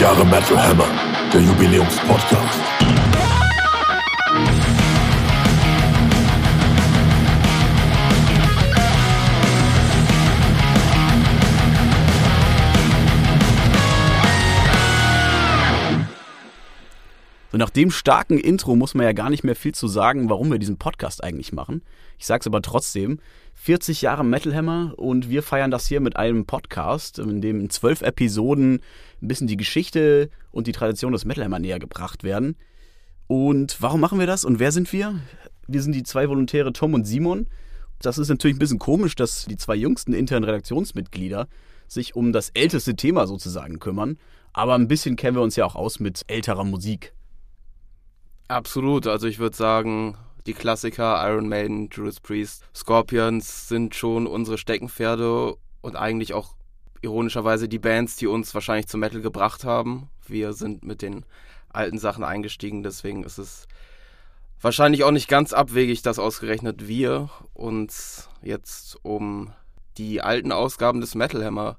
Jahre Metal Hammer, der Jubiläumspodcast. So nach dem starken Intro muss man ja gar nicht mehr viel zu sagen, warum wir diesen Podcast eigentlich machen. Ich sag's aber trotzdem. 40 Jahre Metal Hammer und wir feiern das hier mit einem Podcast, in dem in zwölf Episoden ein bisschen die Geschichte und die Tradition des Metal Hammer näher gebracht werden. Und warum machen wir das und wer sind wir? Wir sind die zwei Volontäre Tom und Simon. Das ist natürlich ein bisschen komisch, dass die zwei jüngsten internen Redaktionsmitglieder sich um das älteste Thema sozusagen kümmern. Aber ein bisschen kennen wir uns ja auch aus mit älterer Musik. Absolut. Also ich würde sagen, die Klassiker Iron Maiden, Judas Priest, Scorpions sind schon unsere Steckenpferde und eigentlich auch ironischerweise die Bands, die uns wahrscheinlich zum Metal gebracht haben. Wir sind mit den alten Sachen eingestiegen, deswegen ist es wahrscheinlich auch nicht ganz abwegig, dass ausgerechnet wir uns jetzt um die alten Ausgaben des Metal Hammer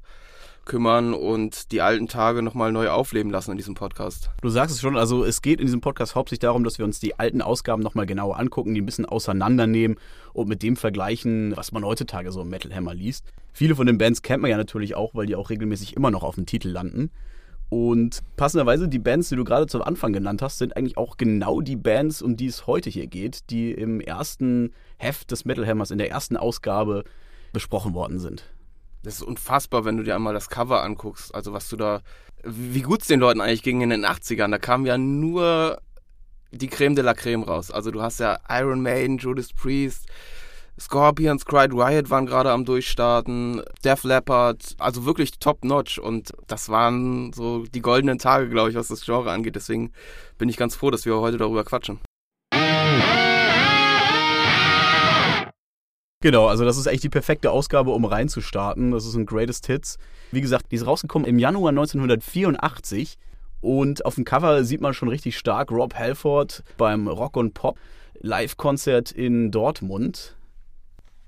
kümmern und die alten Tage nochmal neu aufleben lassen in diesem Podcast. Du sagst es schon, also es geht in diesem Podcast hauptsächlich darum, dass wir uns die alten Ausgaben nochmal genauer angucken, die ein bisschen auseinandernehmen und mit dem vergleichen, was man heutzutage so im Metal Hammer liest. Viele von den Bands kennt man ja natürlich auch, weil die auch regelmäßig immer noch auf dem Titel landen. Und passenderweise, die Bands, die du gerade zum Anfang genannt hast, sind eigentlich auch genau die Bands, um die es heute hier geht, die im ersten Heft des Metal Hammers, in der ersten Ausgabe besprochen worden sind. Das ist unfassbar, wenn du dir einmal das Cover anguckst. Also was du da, wie gut es den Leuten eigentlich ging in den 80ern. Da kam ja nur die Creme de la Creme raus. Also du hast ja Iron Maiden, Judas Priest, Scorpions, Cried Riot waren gerade am Durchstarten, Def Leppard, also wirklich top-notch. Und das waren so die goldenen Tage, glaube ich, was das Genre angeht. Deswegen bin ich ganz froh, dass wir heute darüber quatschen. Genau, also das ist echt die perfekte Ausgabe, um reinzustarten. Das ist ein Greatest Hits. Wie gesagt, die ist rausgekommen im Januar 1984 und auf dem Cover sieht man schon richtig stark Rob Halford beim Rock und Pop Live-Konzert in Dortmund.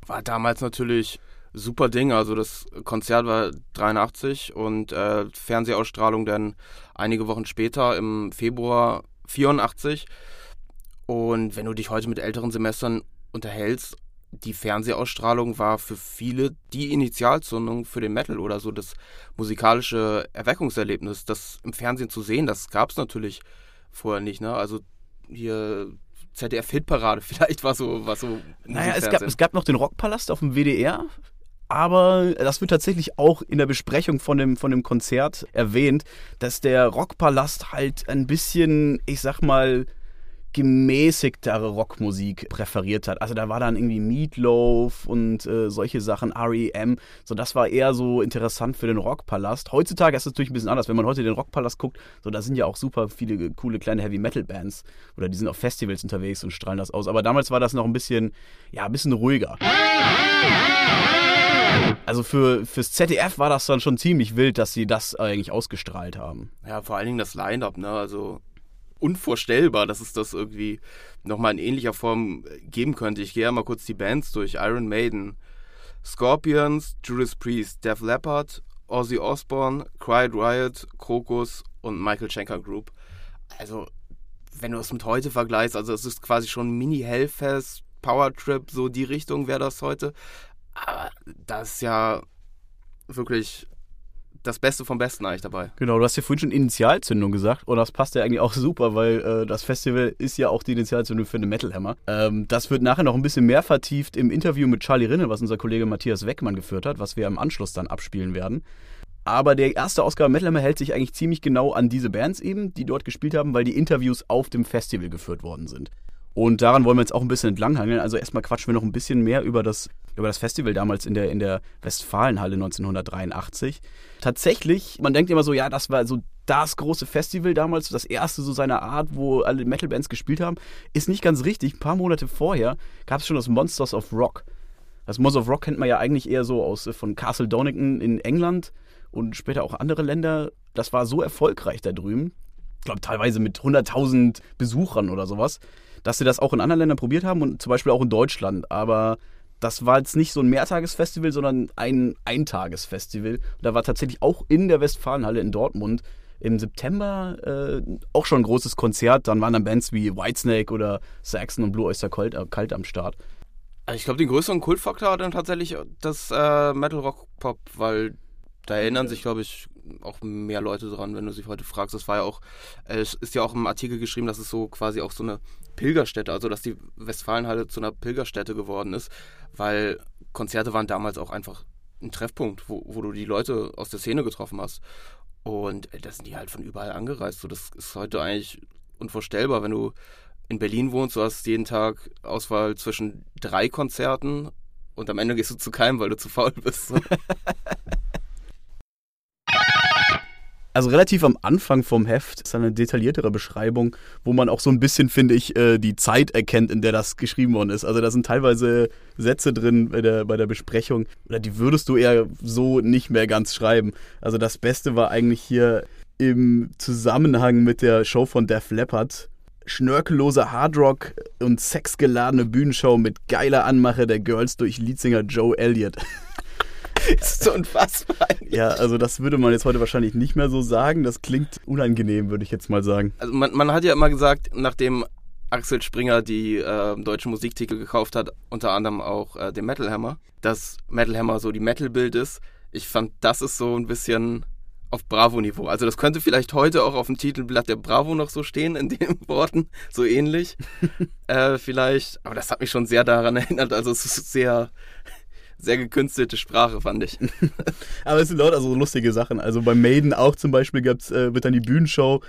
War damals natürlich super Ding. Also das Konzert war 83 und äh, Fernsehausstrahlung dann einige Wochen später im Februar 84. Und wenn du dich heute mit älteren Semestern unterhältst, die Fernsehausstrahlung war für viele die Initialzündung für den Metal oder so das musikalische Erweckungserlebnis. Das im Fernsehen zu sehen, das gab es natürlich vorher nicht. Ne? Also hier ZDF-Hitparade vielleicht war so. War so naja, es gab, es gab noch den Rockpalast auf dem WDR. Aber das wird tatsächlich auch in der Besprechung von dem, von dem Konzert erwähnt, dass der Rockpalast halt ein bisschen, ich sag mal, gemäßigtere Rockmusik präferiert hat. Also da war dann irgendwie Meatloaf und äh, solche Sachen, REM. So, das war eher so interessant für den Rockpalast. Heutzutage ist es natürlich ein bisschen anders. Wenn man heute den Rockpalast guckt, so da sind ja auch super viele coole kleine Heavy Metal Bands oder die sind auf Festivals unterwegs und strahlen das aus. Aber damals war das noch ein bisschen, ja, ein bisschen ruhiger. Also für, fürs ZDF war das dann schon ziemlich wild, dass sie das eigentlich ausgestrahlt haben. Ja, vor allen Dingen das Line-Up, ne? Also unvorstellbar, dass es das irgendwie nochmal in ähnlicher Form geben könnte. Ich gehe ja mal kurz die Bands durch. Iron Maiden, Scorpions, Judas Priest, Def Leppard, Ozzy Osbourne, Cried Riot, Krokus und Michael Schenker Group. Also, wenn du es mit heute vergleichst, also es ist quasi schon Mini-Hellfest, Power-Trip, so die Richtung wäre das heute. Aber das ist ja wirklich das Beste vom Besten eigentlich dabei. Genau, du hast ja vorhin schon Initialzündung gesagt und das passt ja eigentlich auch super, weil äh, das Festival ist ja auch die Initialzündung für eine Metal Hammer. Ähm, das wird nachher noch ein bisschen mehr vertieft im Interview mit Charlie Rinne, was unser Kollege Matthias Weckmann geführt hat, was wir im Anschluss dann abspielen werden. Aber der erste Ausgabe Metal Hammer hält sich eigentlich ziemlich genau an diese Bands eben, die dort gespielt haben, weil die Interviews auf dem Festival geführt worden sind. Und daran wollen wir jetzt auch ein bisschen entlanghangeln. Also erstmal quatschen wir noch ein bisschen mehr über das, über das Festival damals in der, in der Westfalenhalle 1983. Tatsächlich, man denkt immer so, ja, das war so das große Festival damals, das erste so seiner Art, wo alle Metal-Bands gespielt haben. Ist nicht ganz richtig. Ein paar Monate vorher gab es schon das Monsters of Rock. Das Monsters of Rock kennt man ja eigentlich eher so aus von Castle Donington in England und später auch andere Länder. Das war so erfolgreich da drüben. Ich glaube, teilweise mit 100.000 Besuchern oder sowas dass sie das auch in anderen Ländern probiert haben und zum Beispiel auch in Deutschland. Aber das war jetzt nicht so ein Mehrtagesfestival, sondern ein Eintagesfestival. Da war tatsächlich auch in der Westfalenhalle in Dortmund im September äh, auch schon ein großes Konzert. Dann waren dann Bands wie Whitesnake oder Saxon und Blue Oyster Cult, äh, Cult am Start. Also ich glaube, den größeren Kultfaktor hat dann tatsächlich das äh, Metal Rock Pop, weil da erinnern sich, glaube ich, auch mehr Leute dran, wenn du sie heute fragst. Das war ja auch, äh, es ist ja auch im Artikel geschrieben, dass es so quasi auch so eine Pilgerstätte, also dass die Westfalenhalle zu einer Pilgerstätte geworden ist, weil Konzerte waren damals auch einfach ein Treffpunkt, wo, wo du die Leute aus der Szene getroffen hast. Und äh, da sind die halt von überall angereist. So, das ist heute eigentlich unvorstellbar, wenn du in Berlin wohnst, du hast jeden Tag Auswahl zwischen drei Konzerten und am Ende gehst du zu keinem, weil du zu faul bist. So. Also relativ am Anfang vom Heft ist eine detailliertere Beschreibung, wo man auch so ein bisschen, finde ich, äh, die Zeit erkennt, in der das geschrieben worden ist. Also da sind teilweise Sätze drin bei der, bei der Besprechung, oder die würdest du eher so nicht mehr ganz schreiben. Also das Beste war eigentlich hier im Zusammenhang mit der Show von Def Leppard. Schnörkellose Hardrock und sexgeladene Bühnenshow mit geiler Anmache der Girls durch Leadsinger Joe Elliott. ist so unfassbar. Ja, also das würde man jetzt heute wahrscheinlich nicht mehr so sagen. Das klingt unangenehm, würde ich jetzt mal sagen. Also man, man hat ja immer gesagt, nachdem Axel Springer die äh, deutschen Musiktitel gekauft hat, unter anderem auch äh, den Metal Hammer, dass Metal Hammer so die Metal-Bild ist. Ich fand, das ist so ein bisschen auf Bravo-Niveau. Also das könnte vielleicht heute auch auf dem Titelblatt der Bravo noch so stehen, in den Worten, so ähnlich. äh, vielleicht, aber das hat mich schon sehr daran erinnert. Also es ist sehr, sehr gekünstelte Sprache, fand ich. Aber es sind lauter so lustige Sachen. Also bei Maiden auch zum Beispiel gab's, äh, wird dann die Bühnenshow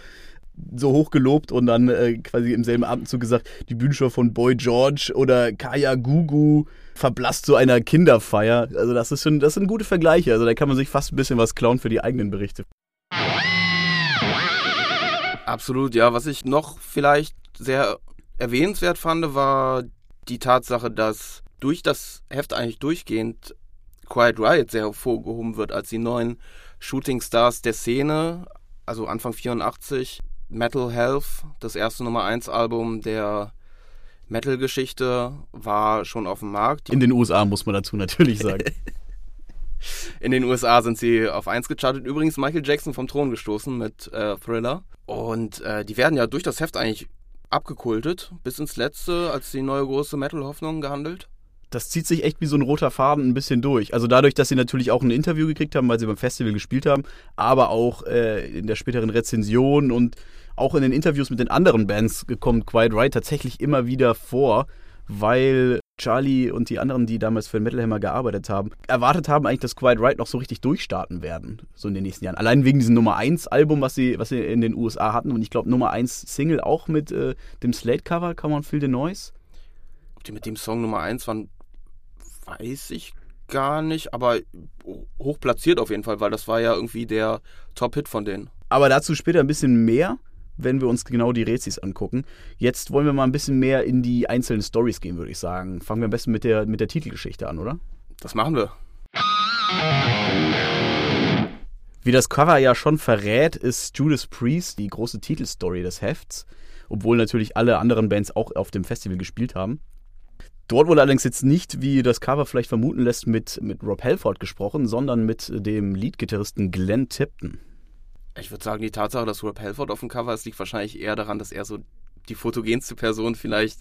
so hoch gelobt und dann äh, quasi im selben Abendzug gesagt, die Bühnenshow von Boy George oder Kaya Gugu verblasst zu einer Kinderfeier. Also das ist schon, das sind gute Vergleiche. Also da kann man sich fast ein bisschen was klauen für die eigenen Berichte. Absolut, ja. Was ich noch vielleicht sehr erwähnenswert fand, war die Tatsache, dass durch das Heft eigentlich durchgehend Quiet Riot sehr hervorgehoben wird als die neuen Shooting Stars der Szene. Also Anfang 84 Metal Health, das erste Nummer 1 Album der Metal-Geschichte, war schon auf dem Markt. In den USA muss man dazu natürlich sagen. In den USA sind sie auf 1 gechartet. Übrigens Michael Jackson vom Thron gestoßen mit äh, Thriller. Und äh, die werden ja durch das Heft eigentlich abgekultet, bis ins Letzte als die neue große Metal-Hoffnung gehandelt das zieht sich echt wie so ein roter Faden ein bisschen durch. Also dadurch, dass sie natürlich auch ein Interview gekriegt haben, weil sie beim Festival gespielt haben, aber auch äh, in der späteren Rezension und auch in den Interviews mit den anderen Bands kommt Quiet Riot tatsächlich immer wieder vor, weil Charlie und die anderen, die damals für Metal Hammer gearbeitet haben, erwartet haben eigentlich, dass Quiet Riot noch so richtig durchstarten werden, so in den nächsten Jahren. Allein wegen diesem Nummer 1 Album, was sie, was sie in den USA hatten und ich glaube Nummer 1 Single auch mit äh, dem Slate-Cover, Come On Feel the Noise. Ob die mit dem Song Nummer 1 waren, weiß ich gar nicht, aber hoch platziert auf jeden Fall, weil das war ja irgendwie der Top-Hit von denen. Aber dazu später ein bisschen mehr, wenn wir uns genau die Rezis angucken. Jetzt wollen wir mal ein bisschen mehr in die einzelnen Stories gehen, würde ich sagen. Fangen wir am besten mit der, mit der Titelgeschichte an, oder? Das machen wir. Wie das Cover ja schon verrät, ist Judas Priest die große Titelstory des Hefts, obwohl natürlich alle anderen Bands auch auf dem Festival gespielt haben. Dort wurde allerdings jetzt nicht, wie das Cover vielleicht vermuten lässt, mit, mit Rob Halford gesprochen, sondern mit dem Leadgitarristen Glenn Tipton. Ich würde sagen, die Tatsache, dass Rob Halford auf dem Cover ist, liegt wahrscheinlich eher daran, dass er so die fotogenste Person vielleicht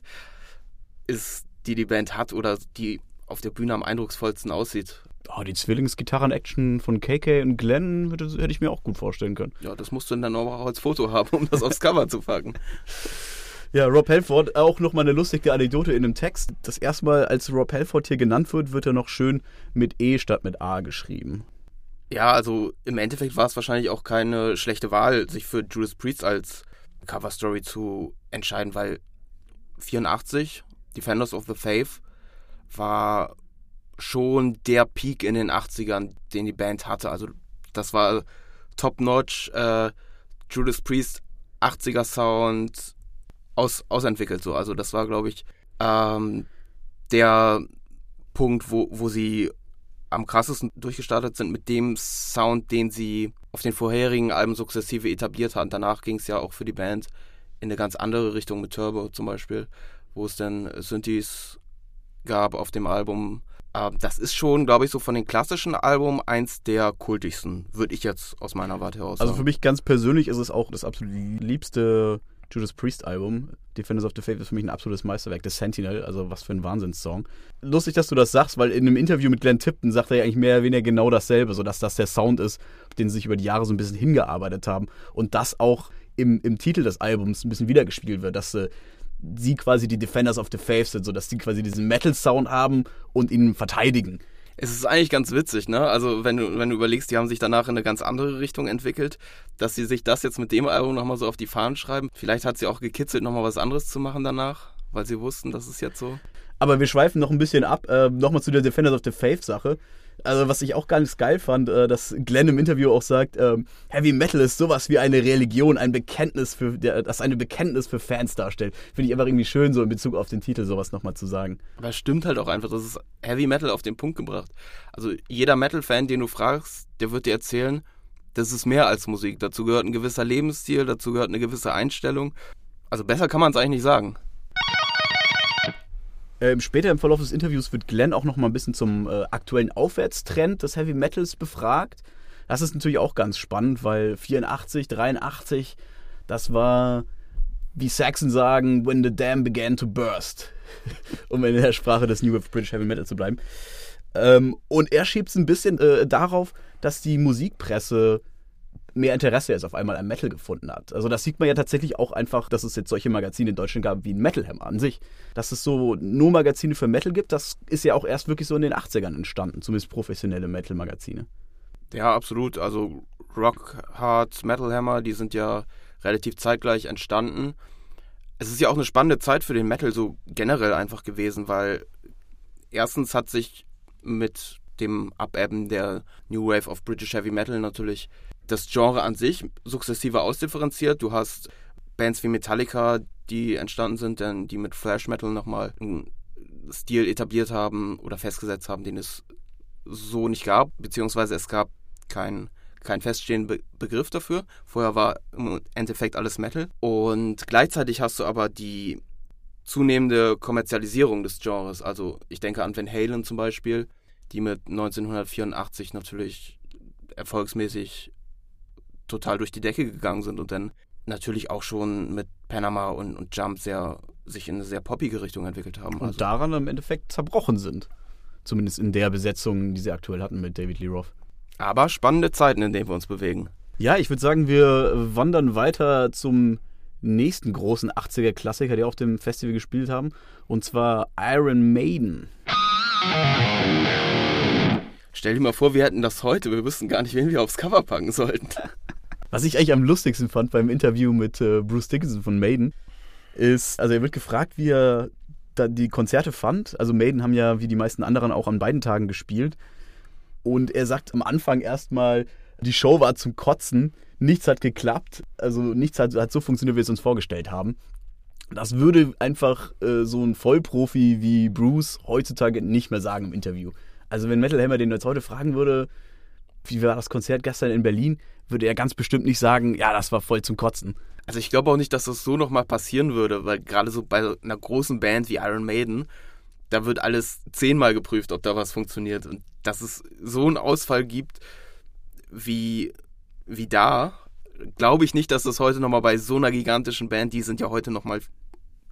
ist, die die Band hat oder die auf der Bühne am eindrucksvollsten aussieht. Oh, die Zwillingsgitarren-Action von KK und Glenn hätte, hätte ich mir auch gut vorstellen können. Ja, das musst du dann auch als Foto haben, um das aufs Cover zu packen. Ja, Rob Halford, auch nochmal eine lustige Anekdote in dem Text. Das erste Mal, als Rob Halford hier genannt wird, wird er noch schön mit E statt mit A geschrieben. Ja, also im Endeffekt war es wahrscheinlich auch keine schlechte Wahl, sich für Judas Priest als Coverstory zu entscheiden, weil 84, Defenders of the Faith, war schon der Peak in den 80ern, den die Band hatte. Also das war top-notch, äh, Judas Priest 80er Sound, aus, ausentwickelt. So. Also das war, glaube ich, ähm, der Punkt, wo, wo sie am krassesten durchgestartet sind mit dem Sound, den sie auf den vorherigen Alben sukzessive etabliert hatten. Danach ging es ja auch für die Band in eine ganz andere Richtung mit Turbo zum Beispiel, wo es dann Synthes gab auf dem Album äh, das ist schon, glaube ich, so von den klassischen Alben eins der kultigsten, würde ich jetzt aus meiner Warte heraus sagen. Also für mich ganz persönlich ist es auch das absolut liebste Judas Priest Album. Defenders of the Faith ist für mich ein absolutes Meisterwerk. The Sentinel, also was für ein Wahnsinnssong. Lustig, dass du das sagst, weil in einem Interview mit Glenn Tipton sagt er ja eigentlich mehr oder weniger genau dasselbe, sodass das der Sound ist, auf den sie sich über die Jahre so ein bisschen hingearbeitet haben. Und das auch im, im Titel des Albums ein bisschen wiedergespielt wird, dass äh, sie quasi die Defenders of the Faith sind, sodass sie quasi diesen Metal-Sound haben und ihn verteidigen. Es ist eigentlich ganz witzig, ne? Also, wenn du, wenn du überlegst, die haben sich danach in eine ganz andere Richtung entwickelt, dass sie sich das jetzt mit dem Album nochmal so auf die Fahnen schreiben. Vielleicht hat sie auch gekitzelt, nochmal was anderes zu machen danach, weil sie wussten, das ist jetzt so. Aber wir schweifen noch ein bisschen ab. Äh, nochmal zu der Defenders of the Faith-Sache. Also, was ich auch ganz geil fand, äh, dass Glenn im Interview auch sagt, ähm, Heavy Metal ist sowas wie eine Religion, ein Bekenntnis für, das eine Bekenntnis für Fans darstellt. Finde ich einfach irgendwie schön, so in Bezug auf den Titel sowas nochmal zu sagen. Aber es stimmt halt auch einfach, das ist Heavy Metal auf den Punkt gebracht. Also, jeder Metal-Fan, den du fragst, der wird dir erzählen, das ist mehr als Musik. Dazu gehört ein gewisser Lebensstil, dazu gehört eine gewisse Einstellung. Also, besser kann man es eigentlich nicht sagen. Ähm, später im Verlauf des Interviews wird Glenn auch noch mal ein bisschen zum äh, aktuellen Aufwärtstrend des Heavy Metals befragt. Das ist natürlich auch ganz spannend, weil 84, 83, das war, wie Saxon sagen, when the dam began to burst. um in der Sprache des New British Heavy Metal zu bleiben. Ähm, und er schiebt es ein bisschen äh, darauf, dass die Musikpresse mehr Interesse jetzt auf einmal am Metal gefunden hat. Also das sieht man ja tatsächlich auch einfach, dass es jetzt solche Magazine in Deutschland gab wie Metal Hammer an sich. Dass es so nur Magazine für Metal gibt, das ist ja auch erst wirklich so in den 80ern entstanden, zumindest professionelle Metal-Magazine. Ja, absolut. Also Rock, Hard, Metal Hammer, die sind ja relativ zeitgleich entstanden. Es ist ja auch eine spannende Zeit für den Metal so generell einfach gewesen, weil erstens hat sich mit dem Abebben der New Wave of British Heavy Metal natürlich das Genre an sich sukzessive ausdifferenziert. Du hast Bands wie Metallica, die entstanden sind, denn die mit Thrash Metal nochmal einen Stil etabliert haben oder festgesetzt haben, den es so nicht gab, beziehungsweise es gab keinen kein feststehenden Be Begriff dafür. Vorher war im Endeffekt alles Metal. Und gleichzeitig hast du aber die zunehmende Kommerzialisierung des Genres. Also ich denke an Van Halen zum Beispiel, die mit 1984 natürlich erfolgsmäßig total durch die Decke gegangen sind und dann natürlich auch schon mit Panama und, und Jump sehr, sich in eine sehr poppige Richtung entwickelt haben. Und also. daran im Endeffekt zerbrochen sind. Zumindest in der Besetzung, die sie aktuell hatten mit David Lee Roth. Aber spannende Zeiten, in denen wir uns bewegen. Ja, ich würde sagen, wir wandern weiter zum nächsten großen 80er-Klassiker, die auf dem Festival gespielt haben. Und zwar Iron Maiden. Stell dir mal vor, wir hätten das heute. Wir wüssten gar nicht, wen wir aufs Cover packen sollten. Was ich eigentlich am lustigsten fand beim Interview mit äh, Bruce Dickinson von Maiden, ist, also er wird gefragt, wie er die Konzerte fand. Also Maiden haben ja wie die meisten anderen auch an beiden Tagen gespielt. Und er sagt am Anfang erstmal, die Show war zum Kotzen, nichts hat geklappt, also nichts hat, hat so funktioniert, wie wir es uns vorgestellt haben. Das würde einfach äh, so ein Vollprofi wie Bruce heutzutage nicht mehr sagen im Interview. Also wenn Metal Hammer den jetzt heute fragen würde, wie war das Konzert gestern in Berlin, würde er ganz bestimmt nicht sagen, ja, das war voll zum Kotzen. Also ich glaube auch nicht, dass das so nochmal passieren würde, weil gerade so bei einer großen Band wie Iron Maiden, da wird alles zehnmal geprüft, ob da was funktioniert. Und dass es so einen Ausfall gibt wie, wie da, glaube ich nicht, dass das heute nochmal bei so einer gigantischen Band, die sind ja heute nochmal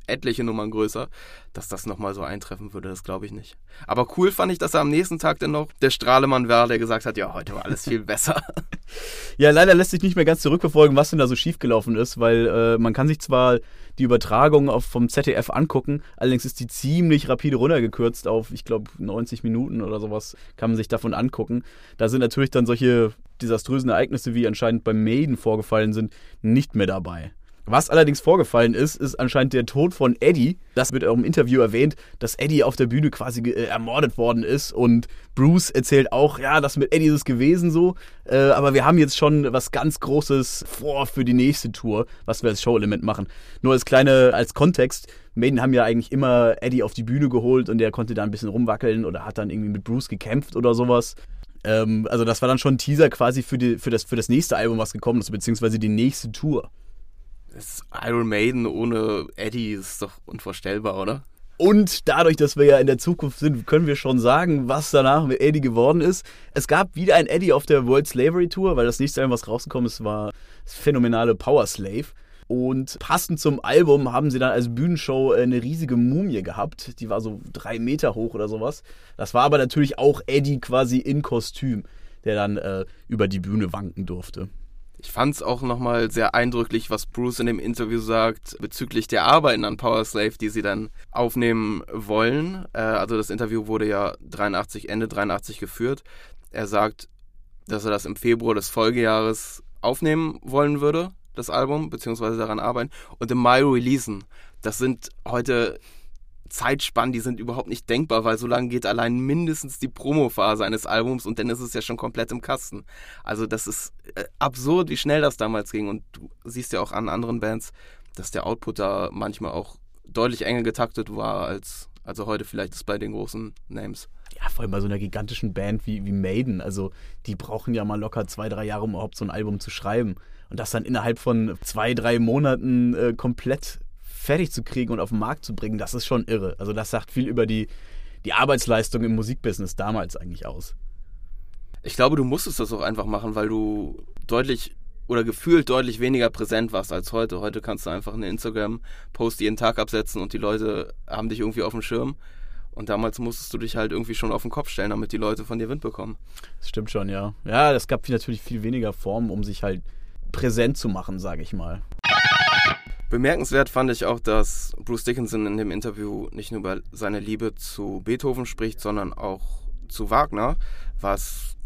etliche Nummern größer, dass das nochmal so eintreffen würde, das glaube ich nicht. Aber cool fand ich, dass er am nächsten Tag dann noch der Strahlemann war, der gesagt hat, ja, heute war alles viel besser. ja, leider lässt sich nicht mehr ganz zurückverfolgen, was denn da so schiefgelaufen ist, weil äh, man kann sich zwar die Übertragung auf, vom ZDF angucken, allerdings ist die ziemlich rapide runtergekürzt auf, ich glaube, 90 Minuten oder sowas kann man sich davon angucken. Da sind natürlich dann solche desaströsen Ereignisse, wie anscheinend beim Maiden vorgefallen sind, nicht mehr dabei. Was allerdings vorgefallen ist, ist anscheinend der Tod von Eddie. Das wird auch im Interview erwähnt, dass Eddie auf der Bühne quasi äh, ermordet worden ist. Und Bruce erzählt auch, ja, das mit Eddie ist es gewesen so. Äh, aber wir haben jetzt schon was ganz Großes vor für die nächste Tour, was wir als Show-Element machen. Nur als kleine, als Kontext. Maiden haben ja eigentlich immer Eddie auf die Bühne geholt und der konnte da ein bisschen rumwackeln oder hat dann irgendwie mit Bruce gekämpft oder sowas. Ähm, also das war dann schon ein Teaser quasi für, die, für, das, für das nächste Album, was gekommen ist, beziehungsweise die nächste Tour. Das Iron Maiden ohne Eddie ist doch unvorstellbar, oder? Und dadurch, dass wir ja in der Zukunft sind, können wir schon sagen, was danach mit Eddie geworden ist. Es gab wieder ein Eddie auf der World Slavery Tour, weil das nächste Album, was rausgekommen ist, war das phänomenale Power Slave. Und passend zum Album haben sie dann als Bühnenshow eine riesige Mumie gehabt. Die war so drei Meter hoch oder sowas. Das war aber natürlich auch Eddie quasi in Kostüm, der dann äh, über die Bühne wanken durfte. Ich fand es auch nochmal sehr eindrücklich, was Bruce in dem Interview sagt bezüglich der Arbeiten an Power Slave, die sie dann aufnehmen wollen. Äh, also das Interview wurde ja 83, Ende 83 geführt. Er sagt, dass er das im Februar des Folgejahres aufnehmen wollen würde, das Album, beziehungsweise daran arbeiten, und im Mai releasen. Das sind heute Zeitspannen, die sind überhaupt nicht denkbar, weil so lange geht allein mindestens die Promophase eines Albums und dann ist es ja schon komplett im Kasten. Also das ist äh, absurd, wie schnell das damals ging und du siehst ja auch an anderen Bands, dass der Output da manchmal auch deutlich enger getaktet war als also heute vielleicht ist bei den großen Names. Ja, vor allem bei so einer gigantischen Band wie, wie Maiden. Also die brauchen ja mal locker zwei, drei Jahre, um überhaupt so ein Album zu schreiben. Und das dann innerhalb von zwei, drei Monaten äh, komplett fertig zu kriegen und auf den Markt zu bringen, das ist schon irre. Also das sagt viel über die, die Arbeitsleistung im Musikbusiness damals eigentlich aus. Ich glaube, du musstest das auch einfach machen, weil du deutlich oder gefühlt deutlich weniger präsent warst als heute. Heute kannst du einfach eine Instagram-Post jeden Tag absetzen und die Leute haben dich irgendwie auf dem Schirm. Und damals musstest du dich halt irgendwie schon auf den Kopf stellen, damit die Leute von dir Wind bekommen. Das stimmt schon, ja. Ja, es gab natürlich viel weniger Formen, um sich halt präsent zu machen, sage ich mal. Bemerkenswert fand ich auch, dass Bruce Dickinson in dem Interview nicht nur über seine Liebe zu Beethoven spricht, sondern auch zu Wagner, was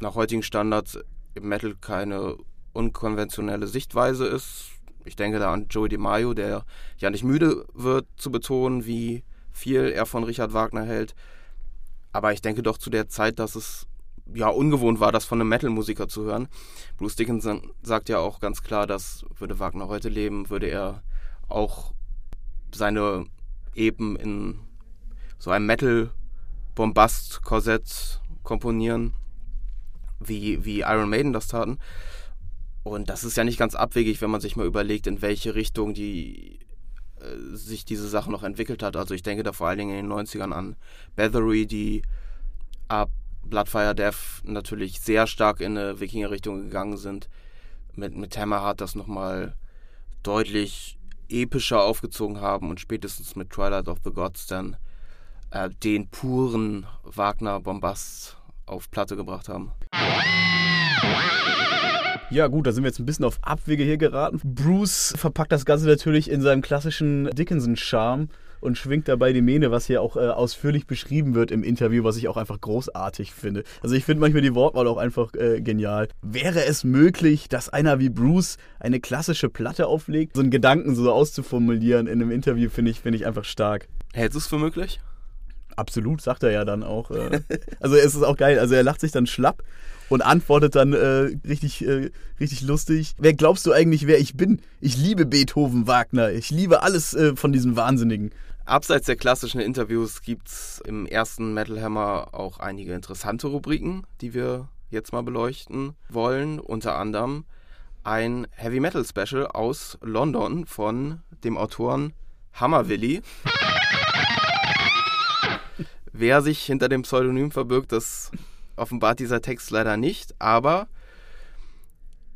nach heutigen Standards im Metal keine unkonventionelle Sichtweise ist. Ich denke da an Joey DeMaio, der ja nicht müde wird zu betonen, wie viel er von Richard Wagner hält. Aber ich denke doch zu der Zeit, dass es ja ungewohnt war, das von einem Metal-Musiker zu hören. Bruce Dickinson sagt ja auch ganz klar, dass würde Wagner heute leben, würde er auch seine Eben in so einem Metal-Bombast-Korsett komponieren, wie, wie Iron Maiden das taten. Und das ist ja nicht ganz abwegig, wenn man sich mal überlegt, in welche Richtung die äh, sich diese Sache noch entwickelt hat. Also ich denke da vor allen Dingen in den 90ern an Bathory, die ab Bloodfire Death natürlich sehr stark in eine Wikinger-Richtung gegangen sind. Mit, mit Hammerheart das nochmal deutlich epischer aufgezogen haben und spätestens mit Twilight of the Gods dann äh, den puren Wagner-Bombast auf Platte gebracht haben. Ja, gut, da sind wir jetzt ein bisschen auf Abwege hier geraten. Bruce verpackt das Ganze natürlich in seinem klassischen Dickinson-Charme und schwingt dabei die Mähne, was hier auch äh, ausführlich beschrieben wird im Interview, was ich auch einfach großartig finde. Also ich finde manchmal die Wortwahl auch einfach äh, genial. Wäre es möglich, dass einer wie Bruce eine klassische Platte auflegt? So einen Gedanken so auszuformulieren in einem Interview finde ich, find ich einfach stark. Hältst du es für möglich? Absolut, sagt er ja dann auch. Äh. also es ist auch geil. Also er lacht sich dann schlapp und antwortet dann äh, richtig, äh, richtig lustig. Wer glaubst du eigentlich, wer ich bin? Ich liebe Beethoven, Wagner. Ich liebe alles äh, von diesen Wahnsinnigen. Abseits der klassischen Interviews gibt es im ersten Metal Hammer auch einige interessante Rubriken, die wir jetzt mal beleuchten wollen. Unter anderem ein Heavy Metal Special aus London von dem Autoren Hammer Willy. Wer sich hinter dem Pseudonym verbirgt, das offenbart dieser Text leider nicht, aber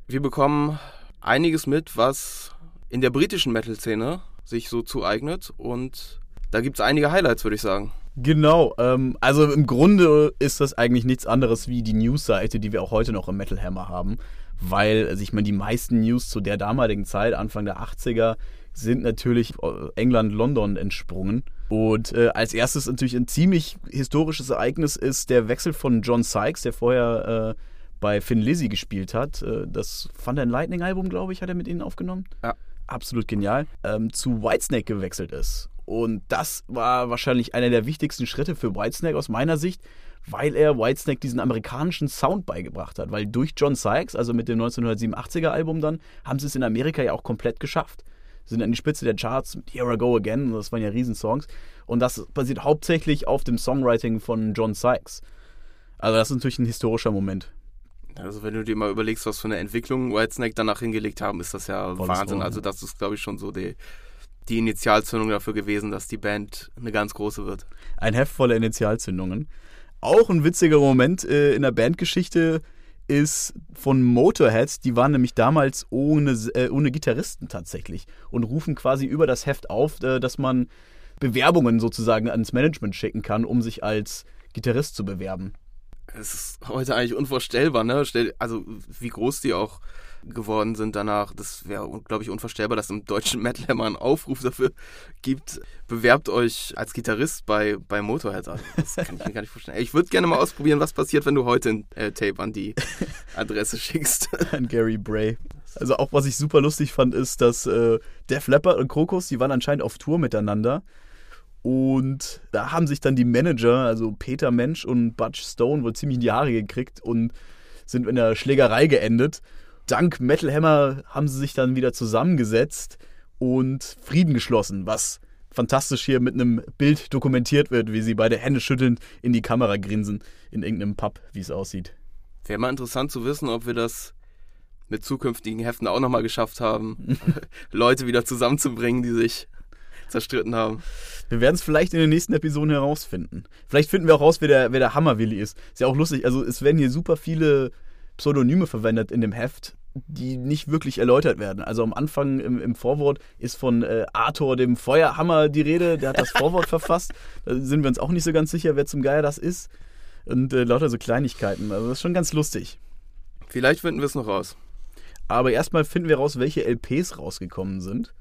wir bekommen einiges mit, was in der britischen Metal-Szene sich so zueignet. Und da gibt es einige Highlights, würde ich sagen. Genau, ähm, also im Grunde ist das eigentlich nichts anderes wie die News-Seite, die wir auch heute noch im Metal Hammer haben. Weil, also ich meine, die meisten News zu der damaligen Zeit, Anfang der 80er, sind natürlich England, London entsprungen. Und äh, als erstes natürlich ein ziemlich historisches Ereignis ist der Wechsel von John Sykes, der vorher äh, bei Finn Lizzy gespielt hat. Äh, das Thunder and Lightning Album, glaube ich, hat er mit ihnen aufgenommen. Ja absolut genial, ähm, zu Whitesnake gewechselt ist. Und das war wahrscheinlich einer der wichtigsten Schritte für Whitesnake aus meiner Sicht, weil er Whitesnake diesen amerikanischen Sound beigebracht hat. Weil durch John Sykes, also mit dem 1987er Album dann, haben sie es in Amerika ja auch komplett geschafft. Sind an die Spitze der Charts mit Here I Go Again, das waren ja Riesensongs. Und das basiert hauptsächlich auf dem Songwriting von John Sykes. Also das ist natürlich ein historischer Moment. Also wenn du dir mal überlegst, was für eine Entwicklung Whitesnake danach hingelegt haben, ist das ja Volles Wahnsinn. Wort, also das ist, glaube ich, schon so die, die Initialzündung dafür gewesen, dass die Band eine ganz große wird. Ein Heft voller Initialzündungen. Auch ein witziger Moment äh, in der Bandgeschichte ist von Motorhead. Die waren nämlich damals ohne, äh, ohne Gitarristen tatsächlich und rufen quasi über das Heft auf, äh, dass man Bewerbungen sozusagen ans Management schicken kann, um sich als Gitarrist zu bewerben. Es ist heute eigentlich unvorstellbar, ne? Also wie groß die auch geworden sind danach. Das wäre, glaube ich, unvorstellbar, dass im deutschen Metal immer einen Aufruf dafür gibt. Bewerbt euch als Gitarrist bei, bei Motorhead. Also, das kann ich mir gar nicht vorstellen. Ich würde gerne mal ausprobieren, was passiert, wenn du heute ein äh, Tape an die Adresse schickst. An Gary Bray. Also auch was ich super lustig fand, ist, dass äh, Def Leppard und Krokus, die waren anscheinend auf Tour miteinander. Und da haben sich dann die Manager, also Peter Mensch und Butch Stone, wohl ziemlich in die Haare gekriegt und sind in der Schlägerei geendet dank Metal Hammer haben sie sich dann wieder zusammengesetzt und Frieden geschlossen, was fantastisch hier mit einem Bild dokumentiert wird, wie sie beide Hände schüttelnd in die Kamera grinsen, in irgendeinem Pub, wie es aussieht. Wäre mal interessant zu wissen, ob wir das mit zukünftigen Heften auch nochmal geschafft haben, Leute wieder zusammenzubringen, die sich zerstritten haben. Wir werden es vielleicht in den nächsten Episoden herausfinden. Vielleicht finden wir auch raus, wer der, wer der Hammerwilli ist. Ist ja auch lustig. Also es werden hier super viele Pseudonyme verwendet in dem Heft die nicht wirklich erläutert werden. Also am Anfang im, im Vorwort ist von äh, Arthur, dem Feuerhammer, die Rede. Der hat das Vorwort verfasst. Da sind wir uns auch nicht so ganz sicher, wer zum Geier das ist. Und äh, lauter so Kleinigkeiten. Also das ist schon ganz lustig. Vielleicht finden wir es noch raus. Aber erstmal finden wir raus, welche LPs rausgekommen sind.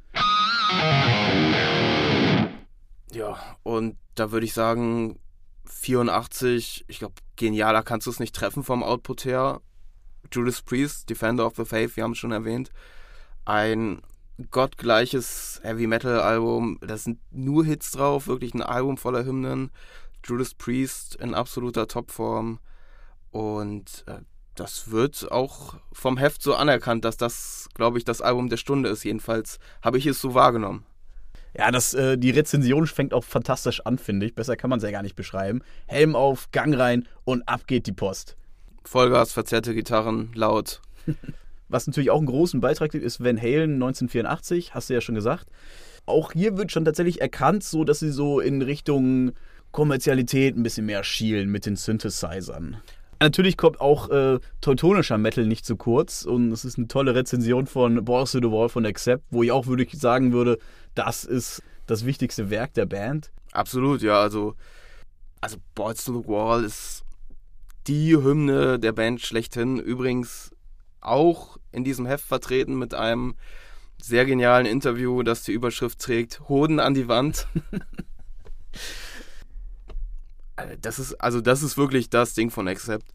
Ja, und da würde ich sagen, 84, ich glaube, genialer kannst du es nicht treffen vom Output her. Judas Priest, Defender of the Faith, wir haben es schon erwähnt. Ein gottgleiches Heavy Metal Album. Da sind nur Hits drauf, wirklich ein Album voller Hymnen. Judas Priest in absoluter Topform. Und äh, das wird auch vom Heft so anerkannt, dass das, glaube ich, das Album der Stunde ist. Jedenfalls habe ich es so wahrgenommen. Ja, das, äh, die Rezension fängt auch fantastisch an, finde ich. Besser kann man es ja gar nicht beschreiben. Helm auf, Gang rein und ab geht die Post. Vollgas, verzerrte Gitarren, laut. Was natürlich auch einen großen Beitrag gibt, ist Van Halen 1984, hast du ja schon gesagt. Auch hier wird schon tatsächlich erkannt, so dass sie so in Richtung Kommerzialität ein bisschen mehr schielen mit den Synthesizern. Natürlich kommt auch äh, teutonischer Metal nicht zu kurz und es ist eine tolle Rezension von to the Wall von Accept, wo ich auch würde sagen würde, das ist das wichtigste Werk der Band. Absolut, ja, also also Balls to the Wall ist die Hymne der Band schlechthin. Übrigens auch in diesem Heft vertreten mit einem sehr genialen Interview, das die Überschrift trägt: Hoden an die Wand. Äh, das ist, also das ist wirklich das Ding von Accept.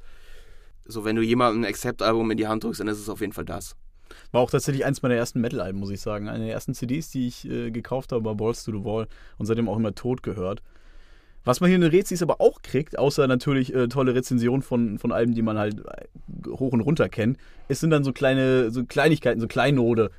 So, wenn du jemandem ein Accept-Album in die Hand drückst, dann ist es auf jeden Fall das. War auch tatsächlich eins meiner ersten Metal-Alben, muss ich sagen. Eine der ersten CDs, die ich äh, gekauft habe, war Balls to the Wall und seitdem auch immer tot gehört. Was man hier in den Rezis aber auch kriegt, außer natürlich äh, tolle Rezensionen von, von Alben, die man halt äh, hoch und runter kennt, es sind dann so kleine, so Kleinigkeiten, so Kleinode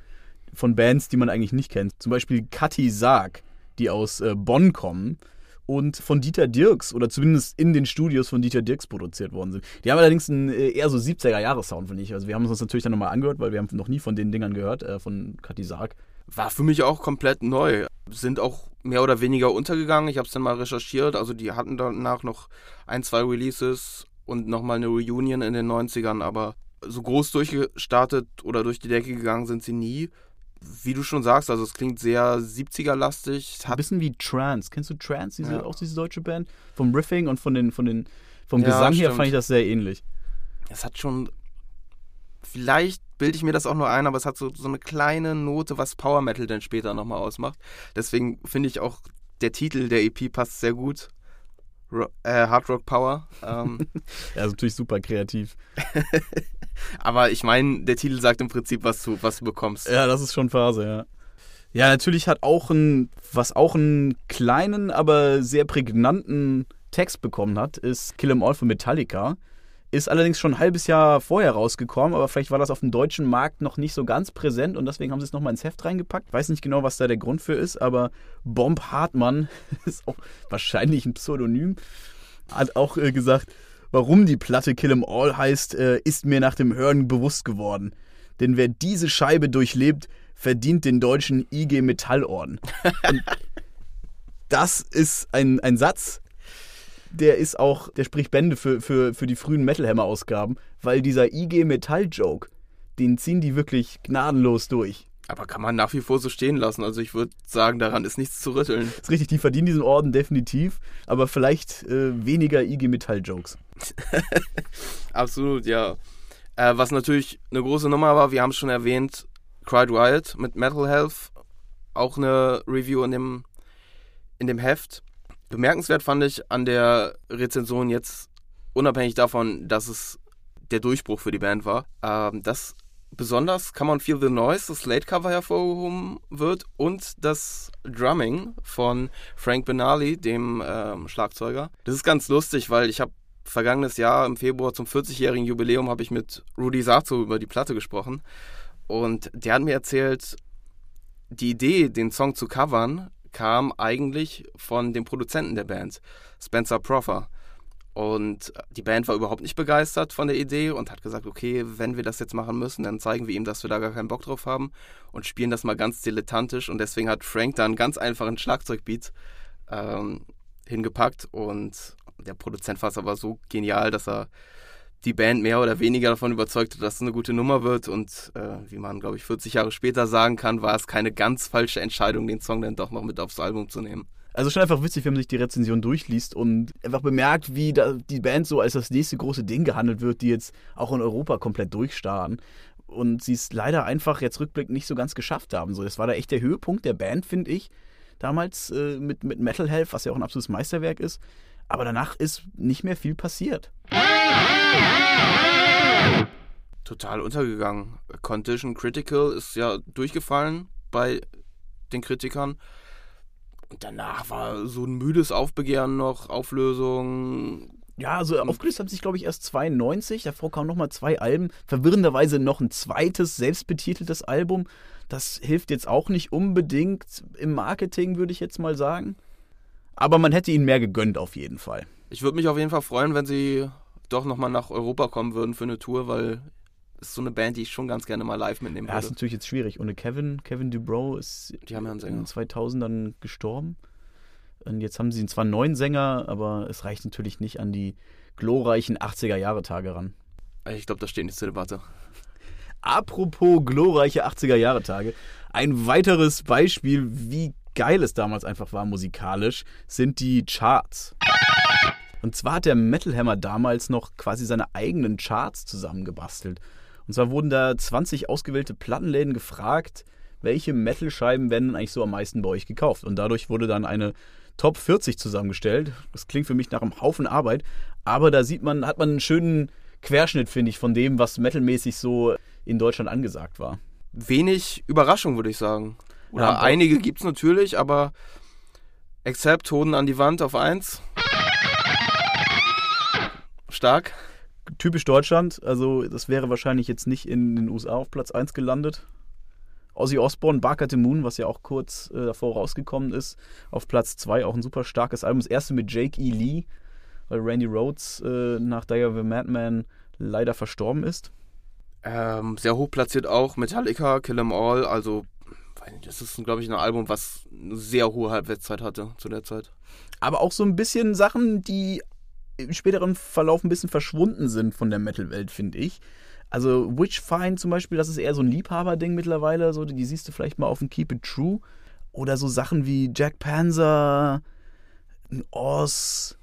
von Bands, die man eigentlich nicht kennt. Zum Beispiel Kathi Sarg, die aus äh, Bonn kommen und von Dieter Dirks oder zumindest in den Studios von Dieter Dirks produziert worden sind. Die haben allerdings einen äh, eher so 70er-Jahres-Sound, finde ich. Also wir haben uns das natürlich dann nochmal angehört, weil wir haben noch nie von den Dingern gehört, äh, von Kathi Sarg. War für mich auch komplett neu. Sind auch mehr oder weniger untergegangen. Ich habe es dann mal recherchiert. Also die hatten danach noch ein, zwei Releases und nochmal eine Reunion in den 90ern, aber so groß durchgestartet oder durch die Decke gegangen sind sie nie. Wie du schon sagst, also es klingt sehr 70er-lastig. Ein bisschen wie Trance. Kennst du Trance, diese, ja. auch diese deutsche Band? Vom Riffing und von den, von den, vom ja, Gesang her fand ich das sehr ähnlich. Es hat schon vielleicht bilde ich mir das auch nur ein, aber es hat so, so eine kleine Note, was Power Metal dann später nochmal ausmacht. Deswegen finde ich auch, der Titel der EP passt sehr gut. Ro äh, Hard Rock Power. Ähm. ja, ist natürlich super kreativ. aber ich meine, der Titel sagt im Prinzip, was du, was du bekommst. Ja, das ist schon Phase, ja. Ja, natürlich hat auch ein, was auch einen kleinen, aber sehr prägnanten Text bekommen hat, ist Kill 'Em All von Metallica. Ist allerdings schon ein halbes Jahr vorher rausgekommen, aber vielleicht war das auf dem deutschen Markt noch nicht so ganz präsent und deswegen haben sie es nochmal ins Heft reingepackt. Weiß nicht genau, was da der Grund für ist, aber Bomb Hartmann ist auch wahrscheinlich ein Pseudonym, hat auch äh, gesagt, warum die Platte Kill 'em All heißt, äh, ist mir nach dem Hören bewusst geworden. Denn wer diese Scheibe durchlebt, verdient den deutschen IG Metallorden. Das ist ein, ein Satz, der ist auch, der spricht Bände für, für, für die frühen Metal Hammer Ausgaben, weil dieser IG Metall Joke, den ziehen die wirklich gnadenlos durch. Aber kann man nach wie vor so stehen lassen. Also ich würde sagen, daran ist nichts zu rütteln. Das ist richtig, die verdienen diesen Orden definitiv, aber vielleicht äh, weniger IG Metall Jokes. Absolut, ja. Äh, was natürlich eine große Nummer war, wir haben es schon erwähnt, Cried Riot mit Metal Health. Auch eine Review in dem, in dem Heft. Bemerkenswert fand ich an der Rezension jetzt, unabhängig davon, dass es der Durchbruch für die Band war, ähm, dass besonders Come on Feel the Noise, das Slate-Cover hervorgehoben wird und das Drumming von Frank Benali, dem ähm, Schlagzeuger. Das ist ganz lustig, weil ich habe vergangenes Jahr im Februar zum 40-jährigen Jubiläum habe ich mit Rudy Sazo über die Platte gesprochen und der hat mir erzählt, die Idee, den Song zu covern, kam eigentlich von dem Produzenten der Band, Spencer Proffer. Und die Band war überhaupt nicht begeistert von der Idee und hat gesagt, okay, wenn wir das jetzt machen müssen, dann zeigen wir ihm, dass wir da gar keinen Bock drauf haben und spielen das mal ganz dilettantisch. Und deswegen hat Frank da einen ganz einfachen Schlagzeugbeat ähm, hingepackt und der Produzent war es aber so genial, dass er die Band mehr oder weniger davon überzeugt hat, dass es eine gute Nummer wird. Und äh, wie man, glaube ich, 40 Jahre später sagen kann, war es keine ganz falsche Entscheidung, den Song dann doch noch mit aufs Album zu nehmen. Also schon einfach witzig, wenn man sich die Rezension durchliest und einfach bemerkt, wie die Band so als das nächste große Ding gehandelt wird, die jetzt auch in Europa komplett durchstarren. Und sie es leider einfach jetzt rückblickend nicht so ganz geschafft haben. So, das war da echt der Höhepunkt der Band, finde ich. Damals äh, mit, mit Metal Health, was ja auch ein absolutes Meisterwerk ist. Aber danach ist nicht mehr viel passiert. Total untergegangen. Condition Critical ist ja durchgefallen bei den Kritikern. Und danach war so ein müdes Aufbegehren noch, Auflösung. Ja, also aufgelöst haben sich, glaube ich, erst 92. Davor kamen nochmal zwei Alben. Verwirrenderweise noch ein zweites, selbstbetiteltes Album. Das hilft jetzt auch nicht unbedingt im Marketing, würde ich jetzt mal sagen. Aber man hätte ihnen mehr gegönnt auf jeden Fall. Ich würde mich auf jeden Fall freuen, wenn sie doch nochmal nach Europa kommen würden für eine Tour, weil es ist so eine Band, die ich schon ganz gerne mal live mitnehmen ja, würde. ist natürlich jetzt schwierig. Ohne Kevin, Kevin Dubrow ist Die haben ja einen Sänger. in den 2000ern gestorben. Und jetzt haben sie zwar einen neuen Sänger, aber es reicht natürlich nicht an die glorreichen 80er-Jahre-Tage ran. Ich glaube, das steht nicht zur Debatte. Apropos glorreiche 80er-Jahre-Tage. Ein weiteres Beispiel, wie geil es damals einfach war musikalisch, sind die Charts. Und zwar hat der Metal Hammer damals noch quasi seine eigenen Charts zusammengebastelt. Und zwar wurden da 20 ausgewählte Plattenläden gefragt, welche Metal-Scheiben werden eigentlich so am meisten bei euch gekauft. Und dadurch wurde dann eine Top 40 zusammengestellt. Das klingt für mich nach einem Haufen Arbeit, aber da sieht man, hat man einen schönen Querschnitt, finde ich, von dem, was metalmäßig so in Deutschland angesagt war. Wenig Überraschung, würde ich sagen. Oder Ja, einige gibt es natürlich, aber Except Hoden an die Wand auf 1. Stark. Typisch Deutschland, also das wäre wahrscheinlich jetzt nicht in den USA auf Platz 1 gelandet. Ozzy Osbourne, Bark at the Moon, was ja auch kurz äh, davor rausgekommen ist, auf Platz 2, auch ein super starkes Album. Das erste mit Jake E. Lee, weil Randy Rhodes äh, nach Die of a Madman leider verstorben ist. Ähm, sehr hoch platziert auch Metallica, Kill 'Em All. Also, das ist, glaube ich, ein Album, was eine sehr hohe Halbwertszeit hatte zu der Zeit. Aber auch so ein bisschen Sachen, die im späteren Verlauf ein bisschen verschwunden sind von der Metal-Welt, finde ich. Also Witchfind zum Beispiel, das ist eher so ein Liebhaberding mittlerweile. So, die siehst du vielleicht mal auf dem Keep It True. Oder so Sachen wie Jack Panzer, Oz,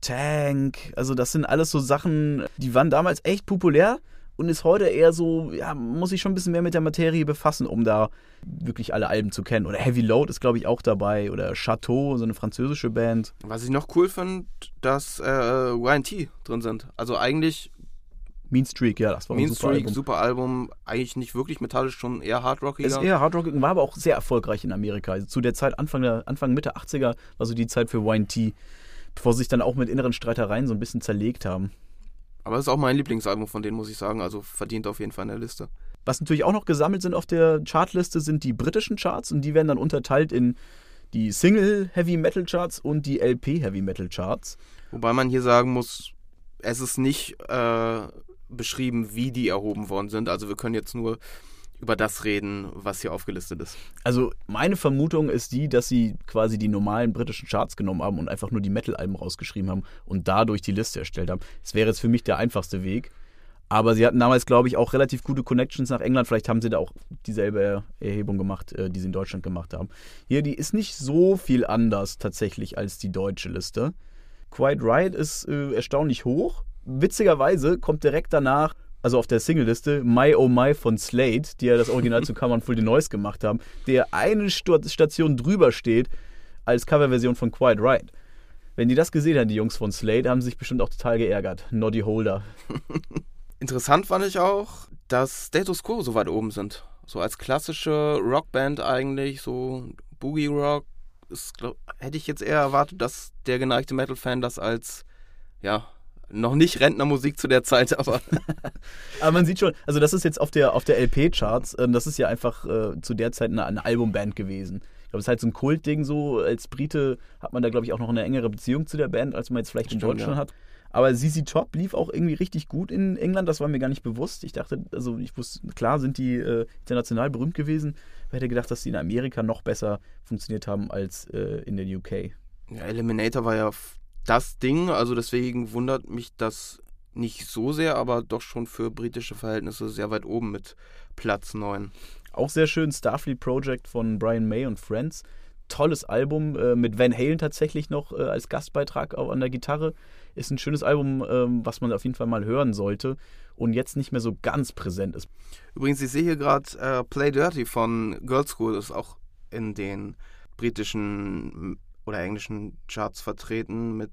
Tank. Also das sind alles so Sachen, die waren damals echt populär und ist heute eher so, ja, muss ich schon ein bisschen mehr mit der Materie befassen, um da wirklich alle Alben zu kennen. Oder Heavy Load ist, glaube ich, auch dabei. Oder Chateau, so eine französische Band. Was ich noch cool finde, dass äh, YT drin sind. Also eigentlich Mean Streak, ja, das war Mean ein super Streak, Album. super Album. Eigentlich nicht wirklich metallisch, schon eher hardrockiger. Ist eher Hardrock, war aber auch sehr erfolgreich in Amerika. Also zu der Zeit, Anfang, der, Anfang Mitte 80er, war so die Zeit für YT, bevor sie sich dann auch mit inneren Streitereien so ein bisschen zerlegt haben. Aber das ist auch mein Lieblingsalbum von denen, muss ich sagen. Also verdient auf jeden Fall in der Liste. Was natürlich auch noch gesammelt sind auf der Chartliste, sind die britischen Charts und die werden dann unterteilt in die Single Heavy Metal Charts und die LP Heavy Metal Charts. Wobei man hier sagen muss, es ist nicht äh, beschrieben, wie die erhoben worden sind. Also wir können jetzt nur über das reden, was hier aufgelistet ist. Also meine Vermutung ist die, dass sie quasi die normalen britischen Charts genommen haben und einfach nur die Metal-Alben rausgeschrieben haben und dadurch die Liste erstellt haben. Das wäre jetzt für mich der einfachste Weg. Aber sie hatten damals, glaube ich, auch relativ gute Connections nach England. Vielleicht haben sie da auch dieselbe Erhebung gemacht, äh, die sie in Deutschland gemacht haben. Hier, die ist nicht so viel anders tatsächlich als die deutsche Liste. Quite Right ist äh, erstaunlich hoch. Witzigerweise kommt direkt danach, also auf der Singleliste, My Oh My von Slade, die ja das Original zu Come on Full the Noise gemacht haben, der eine Station drüber steht als Coverversion von Quite Right. Wenn die das gesehen haben, die Jungs von Slade, haben sich bestimmt auch total geärgert. Noddy Holder. Interessant fand ich auch, dass Status Quo so weit oben sind. So als klassische Rockband eigentlich, so Boogie Rock. Ist, glaub, hätte ich jetzt eher erwartet, dass der geneigte Metal-Fan das als, ja, noch nicht Rentnermusik zu der Zeit, aber. aber man sieht schon, also das ist jetzt auf der, auf der LP-Charts, äh, das ist ja einfach äh, zu der Zeit eine, eine Albumband gewesen. Ich glaube, es ist halt so ein Kultding so. Als Brite hat man da, glaube ich, auch noch eine engere Beziehung zu der Band, als man jetzt vielleicht Stimmt, in Deutschland ja. hat. Aber ZZ Top lief auch irgendwie richtig gut in England, das war mir gar nicht bewusst. Ich dachte, also ich wusste, klar sind die äh, international berühmt gewesen. Ich hätte gedacht, dass die in Amerika noch besser funktioniert haben als äh, in der UK. Ja, Eliminator war ja das Ding, also deswegen wundert mich das nicht so sehr, aber doch schon für britische Verhältnisse sehr weit oben mit Platz 9. Auch sehr schön Starfleet Project von Brian May und Friends. Tolles Album äh, mit Van Halen tatsächlich noch äh, als Gastbeitrag auch an der Gitarre. Ist ein schönes Album, ähm, was man auf jeden Fall mal hören sollte und jetzt nicht mehr so ganz präsent ist. Übrigens, ich sehe hier gerade äh, Play Dirty von Girl School, ist auch in den britischen oder englischen Charts vertreten mit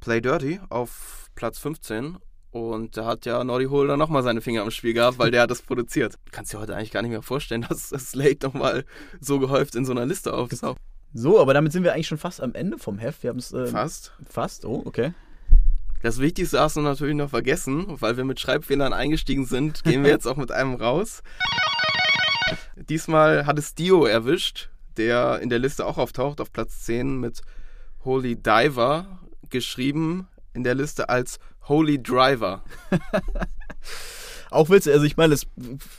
Play Dirty auf Platz 15 und da hat ja Noddy Holder nochmal seine Finger am Spiel gehabt, weil der hat das produziert. Kannst dir heute eigentlich gar nicht mehr vorstellen, dass Slade nochmal so gehäuft in so einer Liste auftaucht. So, aber damit sind wir eigentlich schon fast am Ende vom Heft. Wir haben es. Ähm, fast. Fast, oh, okay. Das Wichtigste hast du natürlich noch vergessen, weil wir mit Schreibfehlern eingestiegen sind, gehen wir jetzt auch mit einem raus. Diesmal hat es Dio erwischt, der in der Liste auch auftaucht, auf Platz 10 mit Holy Diver, geschrieben in der Liste als Holy Driver. auch witzig, also ich meine,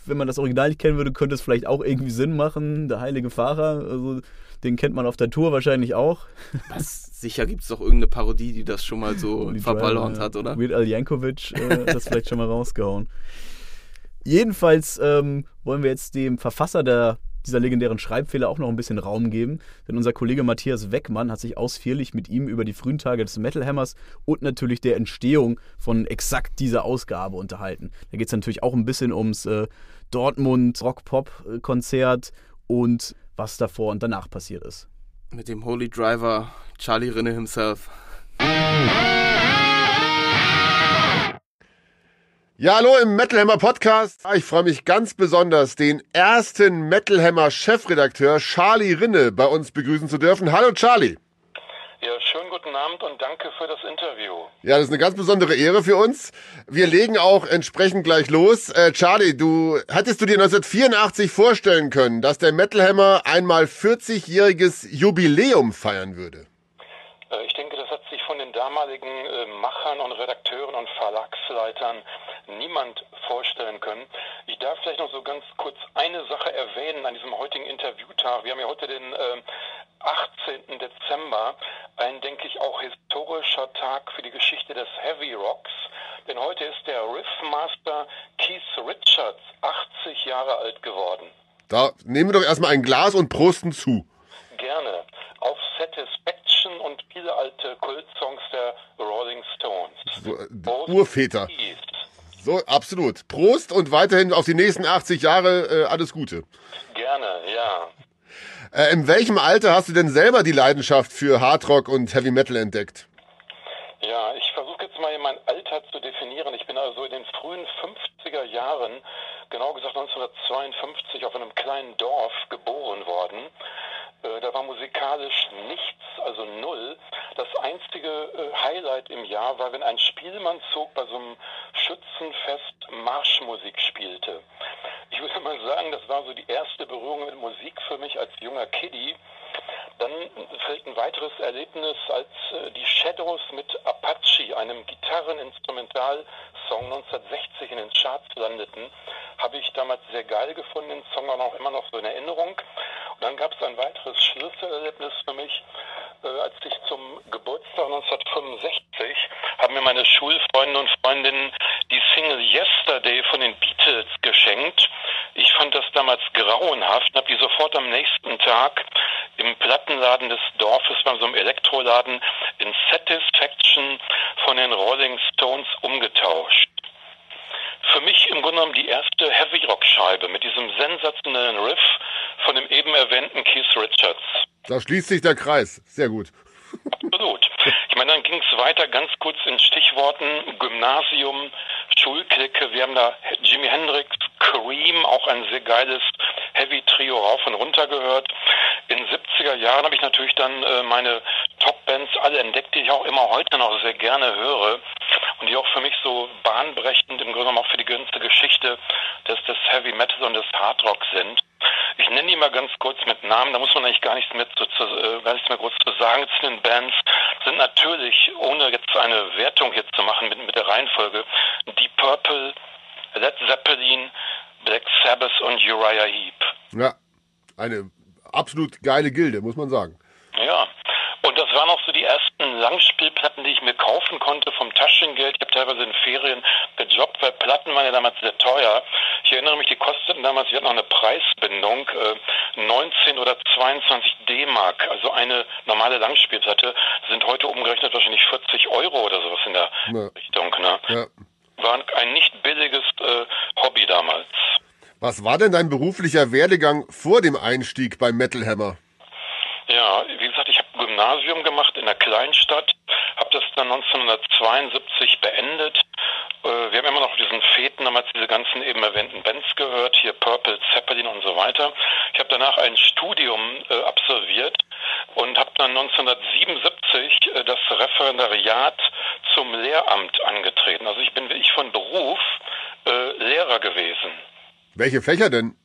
wenn man das Original nicht kennen würde, könnte es vielleicht auch irgendwie Sinn machen, der heilige Fahrer. Also den kennt man auf der Tour wahrscheinlich auch. Was, sicher gibt es doch irgendeine Parodie, die das schon mal so verballert hat, oder? Weird Al Yankovic äh, das vielleicht schon mal rausgehauen. Jedenfalls ähm, wollen wir jetzt dem Verfasser der, dieser legendären Schreibfehler auch noch ein bisschen Raum geben, denn unser Kollege Matthias Weckmann hat sich ausführlich mit ihm über die frühen Tage des Metal Hammers und natürlich der Entstehung von exakt dieser Ausgabe unterhalten. Da geht es natürlich auch ein bisschen ums äh, Dortmund Rock-Pop-Konzert und was davor und danach passiert ist. Mit dem Holy Driver Charlie Rinne himself. Ja, hallo im Metal Hammer Podcast. Ich freue mich ganz besonders, den ersten Metal Hammer Chefredakteur Charlie Rinne bei uns begrüßen zu dürfen. Hallo Charlie. Ja, schönen guten Abend und danke für das Interview. Ja, das ist eine ganz besondere Ehre für uns. Wir legen auch entsprechend gleich los. Äh, Charlie, du hattest du dir 1984 vorstellen können, dass der Metal Hammer einmal 40-jähriges Jubiläum feiern würde? Äh, ich denke, das hat sich von damaligen äh, Machern und Redakteuren und Verlagsleitern niemand vorstellen können. Ich darf vielleicht noch so ganz kurz eine Sache erwähnen an diesem heutigen Interviewtag. Wir haben ja heute den äh, 18. Dezember, ein, denke ich, auch historischer Tag für die Geschichte des Heavy Rocks. Denn heute ist der Riffmaster Keith Richards 80 Jahre alt geworden. Da nehmen wir doch erstmal ein Glas und prosten zu. Gerne. Auf Satisfaction und viele alte Kultsongs der Rolling Stones. So, äh, Urväter. So, absolut. Prost und weiterhin auf die nächsten 80 Jahre äh, alles Gute. Gerne, ja. Äh, in welchem Alter hast du denn selber die Leidenschaft für Hardrock und Heavy Metal entdeckt? Ja, ich versuche jetzt mal mein Alter zu definieren. Ich bin also in den frühen 50er Jahren, genau gesagt 1952, auf einem kleinen Dorf geboren worden. Äh, da war musikalisch nichts, also null. Das einzige äh, Highlight im Jahr war, wenn ein Spielmannzug bei so einem Schützenfest Marschmusik spielte. Ich würde mal sagen, das war so die erste Berührung mit Musik für mich als junger Kiddie. Dann fällt ein weiteres Erlebnis, als äh, die Shadows mit Apache, einem Gitarreninstrumental-Song 1960 in den Charts landeten, habe ich damals sehr geil gefunden, den Song auch immer noch so in Erinnerung. Und dann gab es ein weiteres Schlüsselerlebnis für mich, äh, als ich zum Geburtstag 1965 haben mir meine Schulfreunde und Freundinnen die Single Yesterday von den Beatles geschenkt. Ich fand das damals grauenhaft und habe die sofort am nächsten Tag im Plattenladen des Dorfes bei so einem Elektroladen in Satisfaction von den Rolling Stones umgetauscht. Für mich im Grunde genommen die erste Heavy Rock Scheibe mit diesem sensationellen Riff von dem eben erwähnten Keith Richards. Da schließt sich der Kreis. Sehr gut. Absolut. Ich meine, dann ging es weiter ganz kurz in Stichworten Gymnasium, Schulklicke. Wir haben da Jimi Hendrix, Cream, auch ein sehr geiles Heavy-Trio rauf und runter gehört. In 70er Jahren habe ich natürlich dann äh, meine Top-Bands alle entdeckt, die ich auch immer heute noch sehr gerne höre und die auch für mich so bahnbrechend im Grunde genommen auch für die ganze Geschichte des, des Heavy Metal und des Hard Rock sind. Ich nenne die mal ganz kurz mit Namen, da muss man eigentlich gar nichts mehr, zu, zu, äh, gar nichts mehr groß zu sagen zu den Bands. Sind natürlich, ohne jetzt eine Wertung hier zu machen mit, mit der Reihenfolge, Deep Purple, Led Zeppelin, Black Sabbath und Uriah Heep. Ja, eine absolut geile Gilde, muss man sagen. Ja, und das waren auch so die ersten Langspielplatten, die ich mir kaufen konnte vom Taschengeld. Ich habe teilweise in Ferien gejobbt, weil Platten waren ja damals sehr teuer. Ich erinnere mich, die kosteten damals, wir hatten noch eine Preisbindung, äh, 19 oder 22 D-Mark. Also eine normale Langspielplatte sind heute umgerechnet wahrscheinlich 40 Euro oder sowas in der ja. Richtung. Ne? Ja. War ein nicht billiges äh, Hobby damals. Was war denn dein beruflicher Werdegang vor dem Einstieg beim Metal Hammer? Ja, wie gesagt, ich habe Gymnasium gemacht in einer Kleinstadt, habe das dann 1972 beendet. Äh, wir haben immer noch diesen Feten damals diese ganzen eben erwähnten Bands gehört, hier Purple, Zeppelin und so weiter. Ich habe danach ein Studium äh, absolviert und habe dann 1977 äh, das Referendariat zum Lehramt angetreten. Also ich bin wirklich von Beruf Lehrer gewesen. Welche Fächer denn?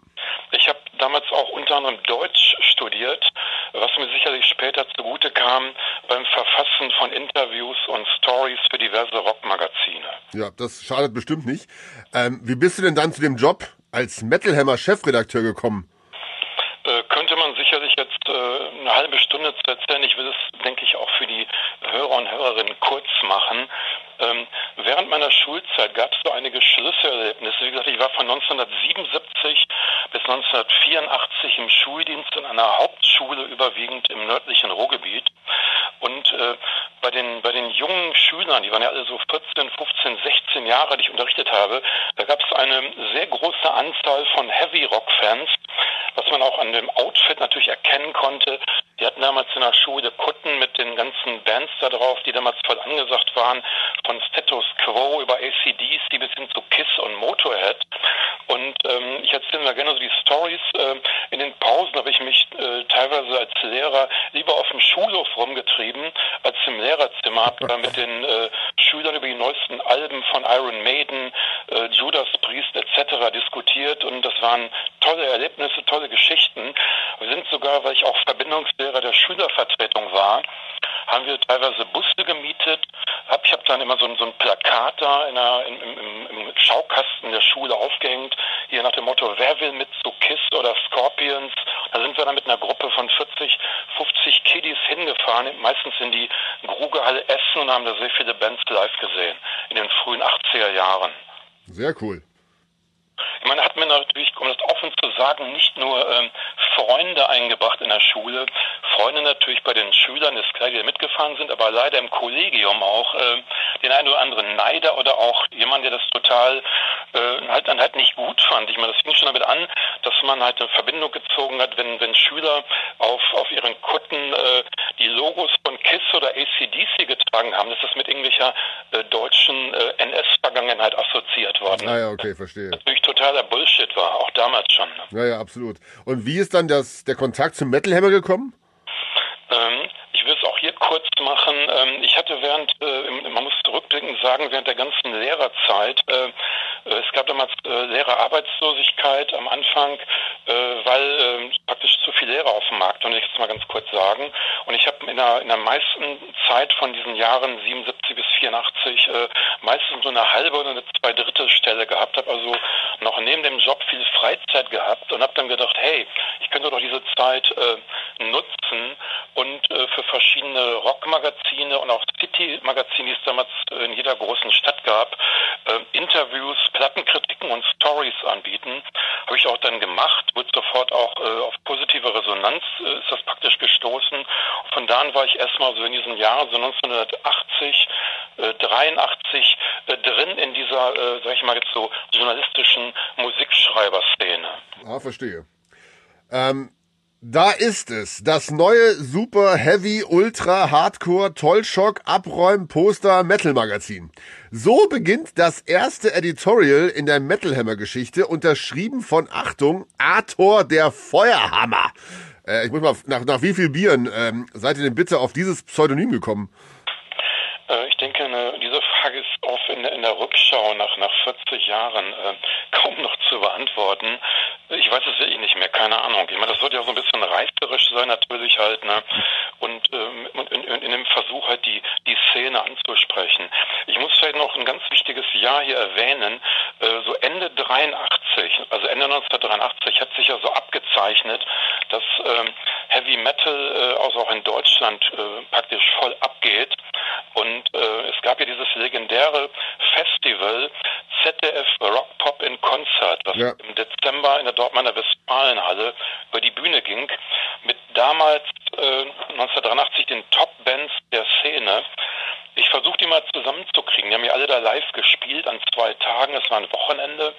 Ich habe damals auch unter anderem Deutsch studiert, was mir sicherlich später zugute kam beim Verfassen von Interviews und Stories für diverse Rockmagazine. Ja, das schadet bestimmt nicht. Ähm, wie bist du denn dann zu dem Job als Metal Hammer Chefredakteur gekommen? Äh, könnte man sicherlich jetzt äh, eine halbe Stunde zu erzählen. Ich will es, denke ich, auch für die Hörer und Hörerinnen kurz machen. Ähm, während meiner Schulzeit gab es so einige Schlüsselerlebnisse. Wie gesagt, ich war von 1977 bis 1984 im Schuldienst in einer Hauptschule überwiegend im nördlichen Ruhrgebiet. Und äh, bei den bei den jungen Schülern, die waren ja alle so 14, 15, 16 Jahre, die ich unterrichtet habe, da gab es eine sehr große Anzahl von Heavy Rock Fans, was man auch an dem Outfit natürlich erkennen konnte. Die hatten damals in der Schule Kutten mit den ganzen Bands da drauf, die damals voll angesagt waren, von Status Quo über ACDs, bis hin zu Kiss und Motorhead. Und ähm, ich erzähle mal gerne so die Stories. Äh, in den Pausen habe ich mich äh, teilweise als Lehrer lieber auf dem Schulhof rumgetrieben, als im Lehrerzimmer. Habe da mit den äh, Schülern über die neuesten Alben von Iron Maiden, äh, Judas Priest etc. diskutiert. Und das waren tolle Erlebnisse, tolle Geschichten. Wir sind sogar, weil ich auch Verbindungslehrer der Schülervertretung war, haben wir teilweise Busse gemietet. Hab, ich habe dann immer so, so ein Plakat da in der, im, im, im Schaukasten der Schule aufgehängt, hier nach dem Motto, wer will mit zu Kiss oder Scorpions? Da sind wir dann mit einer Gruppe von 40, 50 Kiddies hingefahren, meistens in die Grugehalle Essen und haben da sehr viele Bands live gesehen, in den frühen 80er Jahren. Sehr cool. Ich meine, hat mir natürlich, um das offen zu sagen, nicht nur ähm, Freunde eingebracht in der Schule. Freunde natürlich bei den Schülern, ist klar, die mitgefahren sind, aber leider im Kollegium auch äh, den einen oder anderen Neider oder auch jemand, der das total äh, halt dann halt nicht gut fand. Ich meine, das fing schon damit an, dass man halt eine Verbindung gezogen hat, wenn, wenn Schüler auf, auf ihren Kutten äh, die Logos von KISS oder ACDC getragen haben, dass das mit irgendwelcher äh, deutschen äh, NS-Vergangenheit assoziiert worden. Ah ja, okay, verstehe. Natürlich totaler Bullshit war, auch damals schon. Ne? Ja, ja, absolut. Und wie ist dann das, der Kontakt zum Metal Hammer gekommen? Ähm, ich will es auch hier kurz machen. Ähm, ich hatte während, äh, man muss zurückblickend sagen, während der ganzen Lehrerzeit äh, Äh, es gab damals äh, leere Arbeitslosigkeit am Anfang, äh, weil ähm, praktisch zu viele Lehrer auf dem Markt, und ich jetzt mal ganz kurz sagen. Und ich habe in der, in der meisten Zeit von diesen Jahren 77 bis 84 äh, meistens so eine halbe oder eine zwei Stelle gehabt, habe also noch neben dem Job viel Freizeit gehabt und habe dann gedacht, hey, ich könnte doch diese Zeit äh, nutzen und äh, für verschiedene Rockmagazine und auch City-Magazine, die es damals in jeder großen Stadt gab, äh, Interviews, Plattenkritiken und Stories anbieten. Habe ich auch dann gemacht, wurde sofort auch äh, auf positive Resonanz, äh, ist das praktisch gestoßen. Von da an war ich erstmal so in diesen Jahren, so 1980, äh, 83 äh, drin in dieser, äh, sag ich mal jetzt so, journalistischen Musikschreiberszene. Ah, verstehe. Ähm, da ist es, das neue Super Heavy Ultra Hardcore Tollschock Abräum Poster Metal Magazin. So beginnt das erste Editorial in der Metal Hammer Geschichte, unterschrieben von Achtung, Arthur der Feuerhammer. Äh, ich muss mal, nach, nach wie viel Bieren ähm, seid ihr denn bitte auf dieses Pseudonym gekommen? Äh, ich denke, eine, Frage ist auch in, in, der Rückschau nach, nach 40 Jahren äh, kaum noch zu beantworten. Ich weiß es wirklich nicht mehr, keine Ahnung. Ich meine, das wird ja so ein bisschen reißerisch sein natürlich halt, ne? Und, ähm, und in, in, in, dem Versuch halt die, die Szene anzusprechen. Ich muss vielleicht noch ein ganz wichtiges Jahr hier erwähnen. Äh, so Ende 83, also Ende 1983 hat sich ja so abgezeichnet, dass ähm, Heavy Metal äh, also auch in Deutschland äh, praktisch voll abgeht. Und äh, es gab ja dieses legendäre Festival ZDF Rock Pop in Konzert, was ja. im Dezember in der Dortmunder Westfalenhalle über die Bühne ging, mit damals äh, 1983 den Top-Bands der Szene. Ich versuche die mal zusammenzukriegen. Die haben ja alle da live gespielt an zwei Tagen. Es war ein Wochenende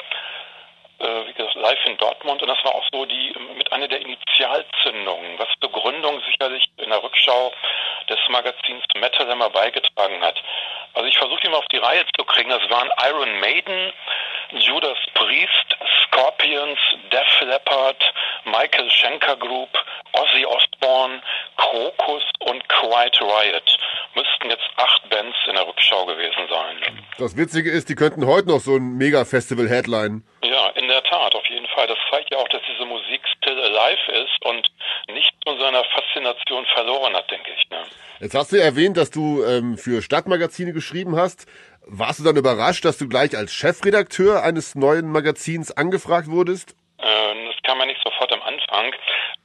äh, wie gesagt, live in Dortmund und das war auch so die mit einer der Initialzündungen, was zur Gründung sicherlich in der Rückschau des Magazins Metal immer beigetragen hat. Also ich versuche mal auf die Reihe zu kriegen. Das waren Iron Maiden, Judas Priest, Scorpions, Def Leppard, Michael Schenker Group, Ozzy Osbourne, Krokus und Quiet Riot. Müssten jetzt acht Bands in der Rückschau gewesen sein. Das Witzige ist, die könnten heute noch so ein Mega-Festival-Headline. Ja, in der Tat, auf jeden Fall. Das zeigt ja auch, dass diese Musik still alive ist und nicht von Faszination verloren hat, denke ich. Ne? Jetzt hast du erwähnt, dass du ähm, für Stadtmagazine geschrieben hast. Warst du dann überrascht, dass du gleich als Chefredakteur eines neuen Magazins angefragt wurdest? Ähm, das kam ja nicht sofort am Anfang.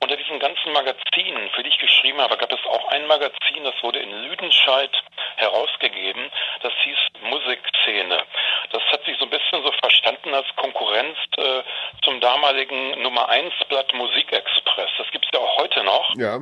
Unter diesen ganzen Magazinen, für die ich geschrieben habe, gab es auch ein Magazin, das wurde in Lüdenscheid herausgegeben. Das hieß Musikszene. Das hat sich so ein bisschen so verstanden als Konkurrenz äh, zum damaligen Nummer 1 Blatt Musikexpress. Das gibt es ja auch heute noch. Ja.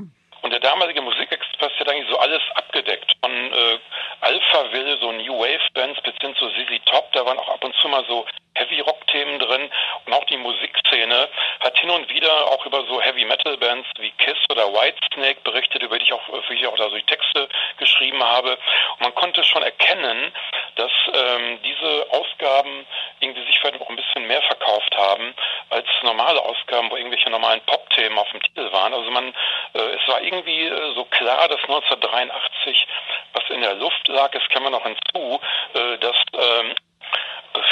Der damalige Musikexpress hat eigentlich so alles abgedeckt. Von äh, Alphaville, so New Wave Bands, bis hin zu ZZ Top. Da waren auch ab und zu mal so Heavy Rock Themen drin. Und auch die Musikszene hat hin und wieder auch über so Heavy Metal Bands wie Kiss oder Whitesnake berichtet, über die ich auch, für die ich auch da so die Texte geschrieben habe. Und man konnte schon erkennen, dass ähm, diese Ausgaben irgendwie sich vielleicht auch ein bisschen mehr verkauft haben als normale Ausgaben, wo irgendwelche normalen Pop-Themen auf dem Titel waren. Also man, äh, es war irgendwie äh, so klar, dass 1983 was in der Luft lag. Es kam noch hinzu, äh, dass ähm,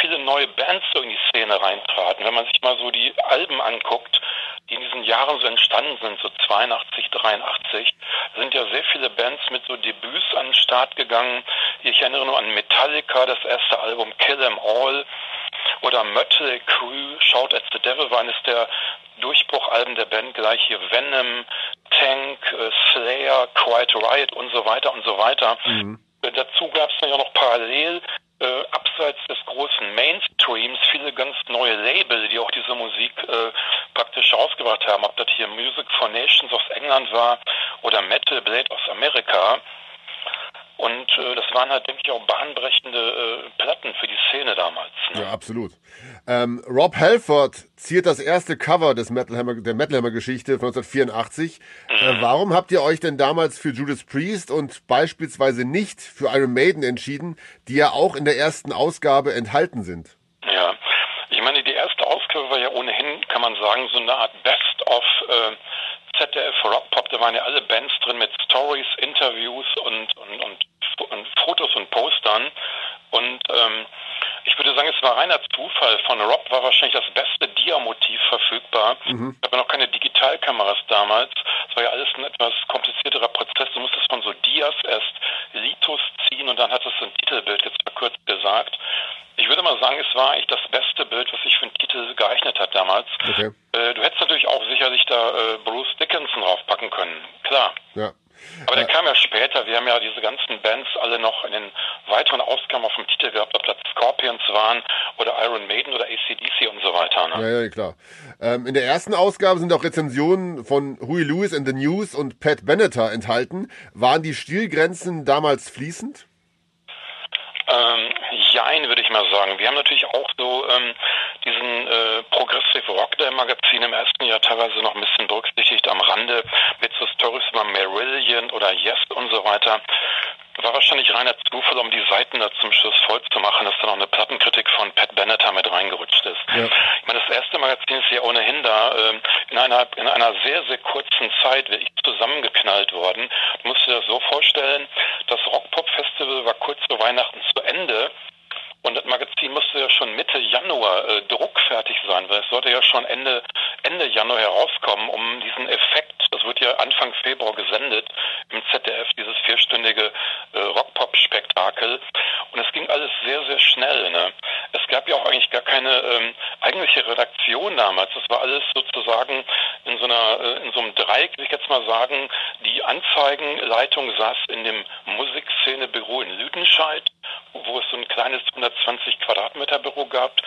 viele neue Bands so in die Szene reintraten. Wenn man sich mal so die Alben anguckt, die in diesen Jahren so entstanden sind, so 82, 83, sind ja sehr viele Bands mit so Debüts an den Start gegangen. Ich erinnere nur an Metallica, das erste Album Kill 'Em All oder Mötley Crue, Shout at the Devil war eines der Durchbruchalben der Band, gleich hier Venom, Tank, äh, Slayer, Quiet Riot und so weiter und so weiter. Mhm. Dazu gab es ja noch parallel äh, abseits des großen Mainstreams viele ganz neue Label, die auch diese Musik äh, praktisch rausgebracht haben. Ob das hier Music for Nations aus England war oder Metal Blade aus Amerika. Und äh, das waren halt, denke ich, auch bahnbrechende äh, Platten für die Szene damals. Ne? Ja, absolut. Ähm, Rob Halford ziert das erste Cover des Metal Hammer, der Metal Hammer Geschichte von 1984. Mhm. Äh, warum habt ihr euch denn damals für Judas Priest und beispielsweise nicht für Iron Maiden entschieden, die ja auch in der ersten Ausgabe enthalten sind? Ja, ich meine, die erste Ausgabe war ja ohnehin, kann man sagen, so eine Art Best-of äh, ZDF Rock Pop. Da waren ja alle Bands drin mit Stories, Interviews und, und, und, und Fotos und Postern. Und ähm, ich würde sagen, es war reiner Zufall. Von Rob war wahrscheinlich das beste Dia-Motiv verfügbar. Mhm. Es gab noch keine Digitalkameras damals. Es war ja alles ein etwas komplizierterer Prozess. Du musstest von so Dias erst Litos ziehen und dann hattest du ein Titelbild, jetzt verkürzt gesagt. Ich würde mal sagen, es war eigentlich das beste Bild, was sich für einen Titel geeignet hat damals. Okay. Äh, du hättest natürlich auch sicherlich da äh, Bruce Dickinson draufpacken können, klar. Ja. Aber der kam ja später. Wir haben ja diese ganzen Bands alle noch in den weiteren Ausgaben auf dem Titel gehabt, ob das Scorpions waren oder Iron Maiden oder ACDC und so weiter. Ne? Ja, ja, klar. Ähm, in der ersten Ausgabe sind auch Rezensionen von Huey Lewis and the News und Pat Benatar enthalten. Waren die Stilgrenzen damals fließend? Ähm, jein, würde ich mal sagen. Wir haben natürlich auch so ähm, diesen äh, Progressive Rock der Magazin im ersten Jahr teilweise noch ein bisschen berücksichtigt am Rande mit so Stories über Marillion oder Yes und so weiter. War wahrscheinlich reiner Zufall, um die Seiten da zum Schluss voll zu machen, dass da noch eine Plattenkritik von Pat Bennett mit reingerutscht ist. Ja. Ich meine, das erste Magazin ist ja ohnehin da äh, in, einer, in einer sehr, sehr kurzen Zeit wirklich zusammengeknallt worden. Du musst dir das so vorstellen, das Rockpop-Festival war kurz vor Weihnachten zu Ende und das Magazin musste ja schon Mitte Januar äh, druckfertig sein, weil es sollte ja schon Ende, Ende Januar herauskommen, um diesen Effekt, das wird ja Anfang Februar gesendet im ZDF, dieses vierstündige äh, Rockpop-Spektakel. Und es ging alles sehr, sehr schnell. Ne? Es gab ja auch eigentlich gar keine ähm, eigentliche Redaktion damals. Das war alles sozusagen in so einer, äh, in so einem Dreieck, will ich jetzt mal sagen. Die Anzeigenleitung saß in dem Musikszenebüro in Lüdenscheid, wo es so ein kleines 120 Quadratmeter Büro gehabt.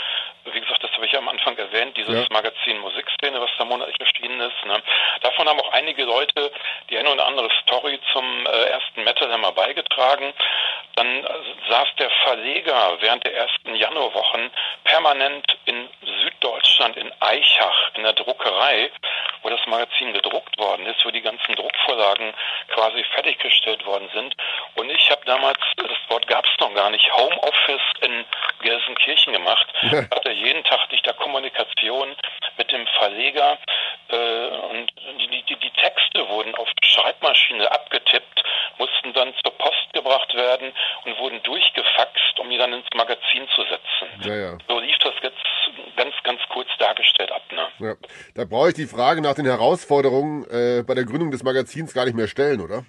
Wie gesagt, das habe ich ja am Anfang erwähnt, dieses ja. Magazin Musikszene, was da monatlich erschienen ist. Ne? Davon haben auch einige Leute die eine oder andere Story zum äh, ersten Metal Hammer beigetragen. Dann äh, saß der Verleger während der ersten Januarwochen permanent in Süddeutschland in Eichach in der Druckerei, wo das Magazin gedruckt worden ist, wo die ganzen Druckvorlagen quasi fertiggestellt worden sind. Und ich habe damals, das Wort gab es noch gar nicht, Homeoffice in Gelsenkirchen gemacht. Ja. Ich hatte jeden Tag nicht der Kommunikation mit dem Verleger äh, und die, die, die Texte wurden auf Schreibmaschine abgetippt, mussten dann zur Post gebracht werden und wurden durchgefaxt, um die dann ins Magazin zu setzen. Ja, ja. So lief das jetzt ganz, ganz kurz dargestellt ab. Ne? Ja. Da brauche ich die Frage nach den Herausforderungen äh, bei der Gründung des Magazins gar nicht mehr stellen, oder?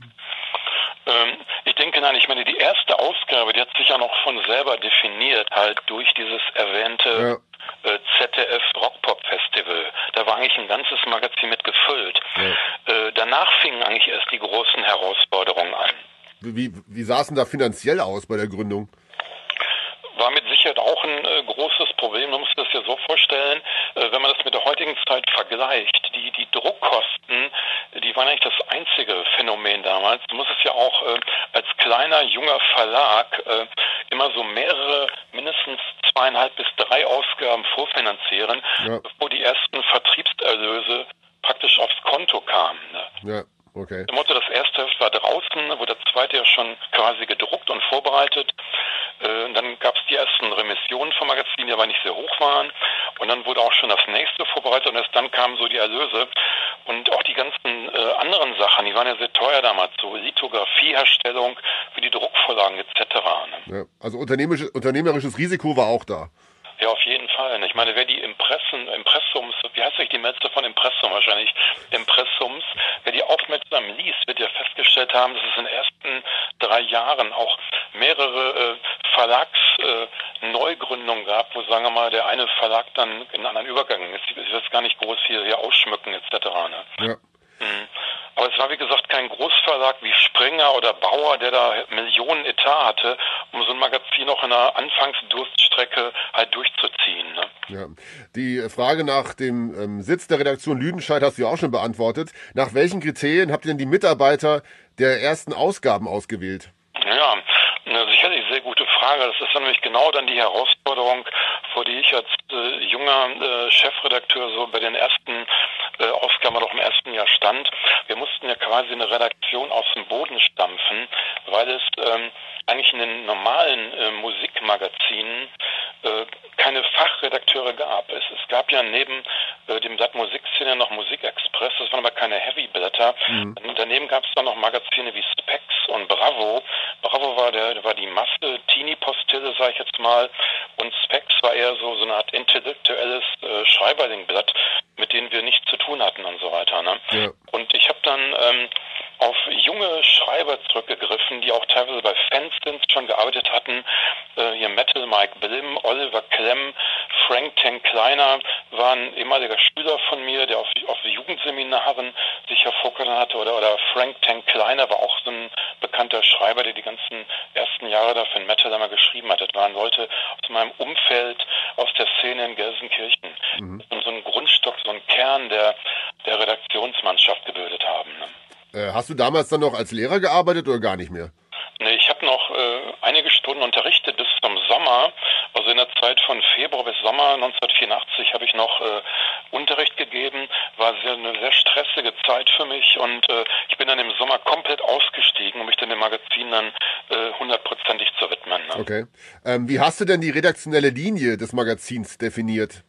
Ähm, ich denke nein, ich meine, die erste Ausgabe, die hat sich ja noch von selber definiert, halt durch dieses erwähnte. Äh, ZDF Rockpop Festival. Da war eigentlich ein ganzes Magazin mit gefüllt. Ja. Äh, danach fingen eigentlich erst die großen Herausforderungen an. Wie, wie sah es denn da finanziell aus bei der Gründung? War mit Sicherheit auch ein äh, großes Problem. Man muss sich das ja so vorstellen, äh, wenn man das mit der heutigen Zeit vergleicht. Die, die Druckkosten, die waren eigentlich das einzige Phänomen damals. Du musstest ja auch äh, als kleiner, junger Verlag äh, immer so mehrere, mindestens zweieinhalb bis drei Ausgaben vorfinanzieren, ja. bevor die ersten Vertriebserlöse praktisch aufs Konto kamen. Ne? Ja. Okay. Im Motto, das erste Heft war draußen, wurde das zweite ja schon quasi gedruckt und vorbereitet. Äh, dann gab es die ersten Remissionen vom Magazin, die aber nicht sehr hoch waren. Und dann wurde auch schon das nächste vorbereitet und erst dann kamen so die Erlöse. Und auch die ganzen äh, anderen Sachen, die waren ja sehr teuer damals, so Lithografieherstellung für die Druckvorlagen etc. Ne? Ja, also unternehmerisches, unternehmerisches Risiko war auch da. Ja, auf jeden Fall. Ich meine, wer die Impressen, Impressums, wie heißt eigentlich die Metzger von Impressum wahrscheinlich, Impressums, wer die aufmerksam liest, wird ja festgestellt haben, dass es in den ersten drei Jahren auch mehrere äh, Verlagsneugründungen äh, gab, wo, sagen wir mal, der eine Verlag dann in einen anderen Übergang ist. Ich will das gar nicht groß hier, hier ausschmücken etc. Ne? Ja. Aber es war wie gesagt kein Großverlag wie Springer oder Bauer, der da Millionen Etat hatte, um so ein Magazin auch in einer Anfangsdurststrecke halt durchzuziehen. Ne? Ja. Die Frage nach dem ähm, Sitz der Redaktion Lüdenscheid hast du ja auch schon beantwortet. Nach welchen Kriterien habt ihr denn die Mitarbeiter der ersten Ausgaben ausgewählt? Ja, gute Frage. Das ist nämlich genau dann die Herausforderung, vor die ich als äh, junger äh, Chefredakteur so bei den ersten äh, Ausgaben noch im ersten Jahr stand. Wir mussten ja quasi eine Redaktion aus dem Boden stampfen, weil es ähm, eigentlich in den normalen äh, Musikmagazinen äh, keine Fachredakteure gab. Es, es gab ja neben äh, dem Blatt Musikszene noch Musikexpress, das waren aber keine Heavy-Blätter. Mhm. Daneben gab es dann noch Magazine wie Specs und Bravo. Bravo war der war die Masse, Teenie-Postille, sage ich jetzt mal. und Specs war eher so, so eine Art intellektuelles äh, Schreiberlingblatt, mit denen wir nichts zu tun hatten und so weiter. Ne? Ja. Und ich habe dann ähm, auf junge Schreiber zurückgegriffen, die auch teilweise bei Fansins schon gearbeitet hatten. Äh, hier Metal Mike Blim, Oliver Klemm, Frank Tank Kleiner war ein ehemaliger Schüler von mir, der auf, auf Jugendseminaren sich hervorgetan hatte. Oder, oder Frank Tank Kleiner war auch so ein bekannter Schreiber, der die ganzen ersten Jahre da für den Metal immer geschrieben hat. Das waren Leute aus meinem Umfeld, aus der Szene in Gelsenkirchen. Und so ein Grundstock, so ein Kern der, der Redaktionsmannschaft gebildet haben. Ne? Äh, hast du damals dann noch als Lehrer gearbeitet oder gar nicht mehr? Nee, ich habe noch äh, einige Stunden unterrichtet bis zum Sommer. Also in der Zeit von Februar bis Sommer 1984 habe ich noch äh, Unterricht gegeben. War sehr, eine sehr stressige Zeit für mich und äh, ich bin dann im Sommer komplett ausgestiegen, um mich dann dem Magazin dann äh, hundertprozentig zu widmen. Ne? Okay. Ähm, wie hast du denn die redaktionelle Linie des Magazins definiert?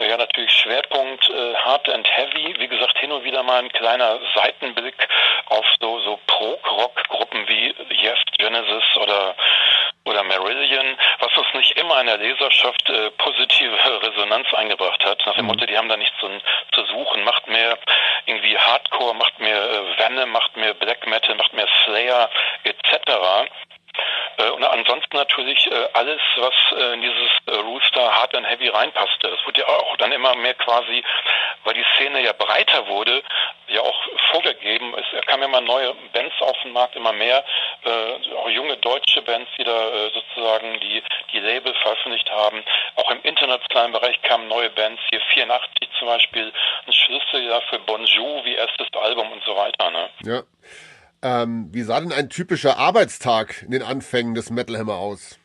Ja, natürlich Schwerpunkt äh, Hard and Heavy. Wie gesagt, hin und wieder mal ein kleiner Seitenblick auf so, so Prog-Rock-Gruppen wie Yes, Genesis oder, oder Marillion, was uns nicht immer in der Leserschaft äh, positive Resonanz eingebracht hat. Nach dem Motto, die haben da nichts zu, zu suchen. Macht mehr irgendwie Hardcore, macht mehr äh, Venom, macht mehr Black Metal, macht mehr Slayer etc. Äh, Und ansonsten natürlich äh, alles, was äh, in dieses Rooster Hard and Heavy reinpasste. Das wurde ja auch dann immer mehr quasi, weil die Szene ja breiter wurde, ja auch vorgegeben. Es kamen immer neue Bands auf den Markt, immer mehr, auch junge deutsche Bands, die da sozusagen die, die Label veröffentlicht haben. Auch im internationalen Bereich kamen neue Bands, hier 84 zum Beispiel, ein Schlüsseljahr für Bonjour, wie erstes Album und so weiter. Ne? Ja. Ähm, wie sah denn ein typischer Arbeitstag in den Anfängen des Metal Hammer aus?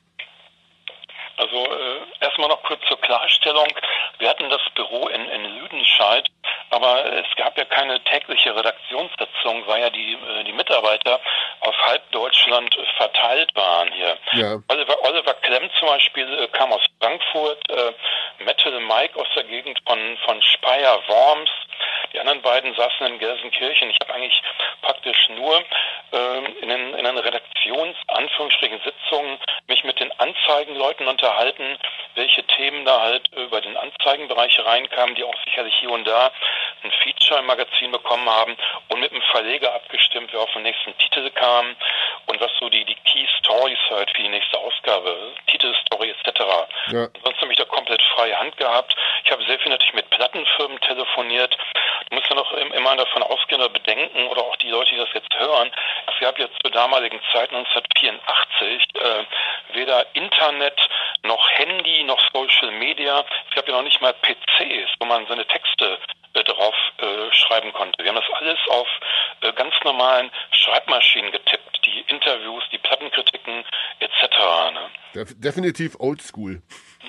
Also äh, erstmal noch kurz zur Klarstellung. Wir hatten das Büro in, in Lüdenscheid, aber es gab ja keine tägliche Redaktionssitzung, weil ja die, äh, die Mitarbeiter auf halb Deutschland verteilt waren hier. Ja. Oliver, Oliver Klemm zum Beispiel äh, kam aus Frankfurt, äh, Metal Mike aus der Gegend von, von Speyer, Worms. Die anderen beiden saßen in Gelsenkirchen. Ich habe eigentlich praktisch nur ähm, in den, in den Redaktions-Anführungsstrichen Sitzungen mich mit den Anzeigenleuten unterhalten, welche Themen da halt über den Anzeigenbereich reinkamen, die auch sicherlich hier und da ein Feature im Magazin bekommen haben und mit dem Verleger abgestimmt, wer auf den nächsten Titel kam und was so die, die Key Stories halt für die nächste Ausgabe, Titelstory etc. Ja. Sonst habe ich da komplett freie Hand gehabt. Ich habe sehr viel natürlich mit Plattenfirmen telefoniert. Du musst ja noch im- immer davon ausgehen oder bedenken, oder auch die Leute, die das jetzt hören, es gab jetzt zur damaligen Zeit 1984 äh, weder Internet noch Handy noch Social Media. Es gab ja noch nicht mal PCs, wo man seine Texte äh, drauf äh, schreiben konnte. Wir haben das alles auf äh, ganz normalen Schreibmaschinen getippt, die Interviews, die Plattenkritiken etc. Ne? Def definitiv oldschool.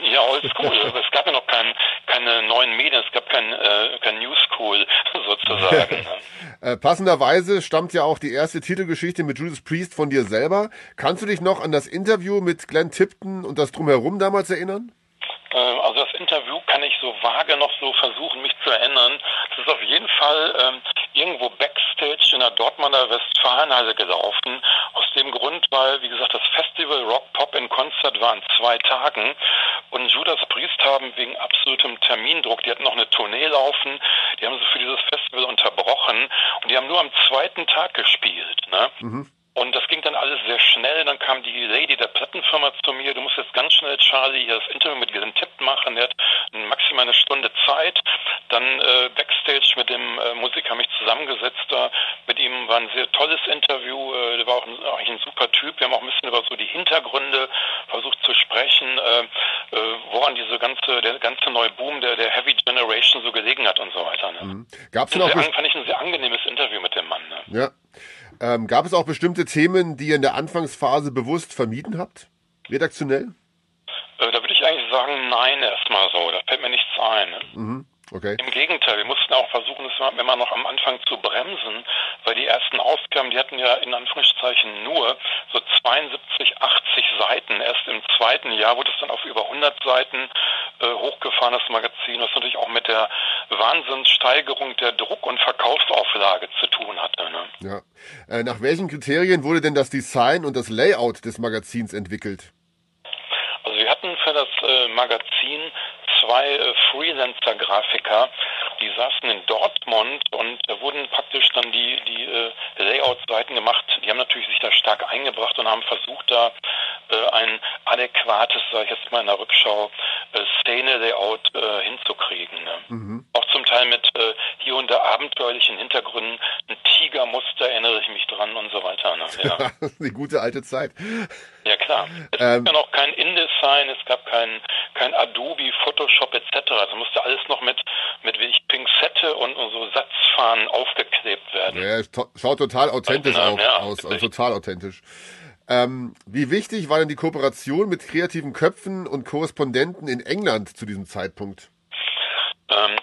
Ja, oldschool. es gab ja noch kein, keine neuen Medien, es gab kein, äh, kein Newschool sozusagen. ne? Äh, passenderweise stammt ja auch die erste Titelgeschichte mit Judas Priest von dir selber. Kannst du dich noch an das Interview mit Glenn Tipton und das Drumherum damals erinnern? Ähm, Also das Interview kann ich so vage noch so versuchen, mich zu erinnern. Es ist auf jeden Fall ähm, irgendwo Backstage in der Dortmunder Westfalenhalle gelaufen. Aus dem Grund, weil, wie gesagt, das Festival Rock Pop in Konzert war in zwei Tagen und Judas Priest haben wegen absolutem Termindruck, die hatten noch eine Tournee laufen, die haben sie für dieses Festival unterbrochen und die haben nur am zweiten Tag gespielt. Ne? Und das ging dann alles sehr schnell. Dann kam die Lady der Plattenfirma zu mir. Du musst jetzt ganz schnell, Charlie, hier das Interview mit Glenn Tipp machen. Der hat maximal eine Stunde Zeit. Dann äh, Backstage mit dem äh, Musiker mich zusammengesetzt. Da mit ihm war ein sehr tolles Interview. Äh, der war auch ein, eigentlich ein super Typ. Wir haben auch ein bisschen über so die Hintergründe versucht zu sprechen, äh, äh, woran diese ganze, der ganze neue Boom der, der Heavy Generation so gelegen hat und so weiter. Ne? Gab es denn auch fand ich ein sehr angenehmes Interview mit dem Mann. Ne? ja. Ähm, gab es auch bestimmte Themen, die ihr in der Anfangsphase bewusst vermieden habt? Redaktionell? Äh, da würde ich eigentlich sagen, nein, erstmal so. Da fällt mir nichts ein. Ne? Mhm. Okay. Im Gegenteil, wir mussten auch versuchen, das war immer noch am Anfang zu bremsen, weil die ersten Ausgaben, die hatten ja in Anführungszeichen nur so 72, 80 Seiten. Erst im zweiten Jahr wurde es dann auf über 100 Seiten äh, hochgefahren, das Magazin, was natürlich auch mit der Wahnsinnssteigerung der Druck- und Verkaufsauflage zu tun hatte. Ne? Ja. Äh, nach welchen Kriterien wurde denn das Design und das Layout des Magazins entwickelt? Also wir hatten hatten für das äh, Magazin zwei äh, Freelancer-Grafiker, die saßen in Dortmund und da wurden praktisch dann die, die äh, Layout-Seiten gemacht. Die haben natürlich sich da stark eingebracht und haben versucht, da äh, ein adäquates, sage ich jetzt mal in der Rückschau, äh, Szene-Layout äh, hinzukriegen. Ne? Mhm. Auch zum Teil mit äh, hier und da abenteuerlichen Hintergründen. Ein Tigermuster erinnere ich mich dran und so weiter. Ne? Ja. Eine gute alte Zeit. Ja klar. Es ähm, gab ja noch kein InDesign, es gab kein, kein Adobe, Photoshop etc. Also musste alles noch mit, mit wenig Pinzette und, und so Satzfahnen aufgeklebt werden. Ja, schaut total authentisch also, ja, aus, also total authentisch. Ähm, wie wichtig war denn die Kooperation mit kreativen Köpfen und Korrespondenten in England zu diesem Zeitpunkt? Ähm,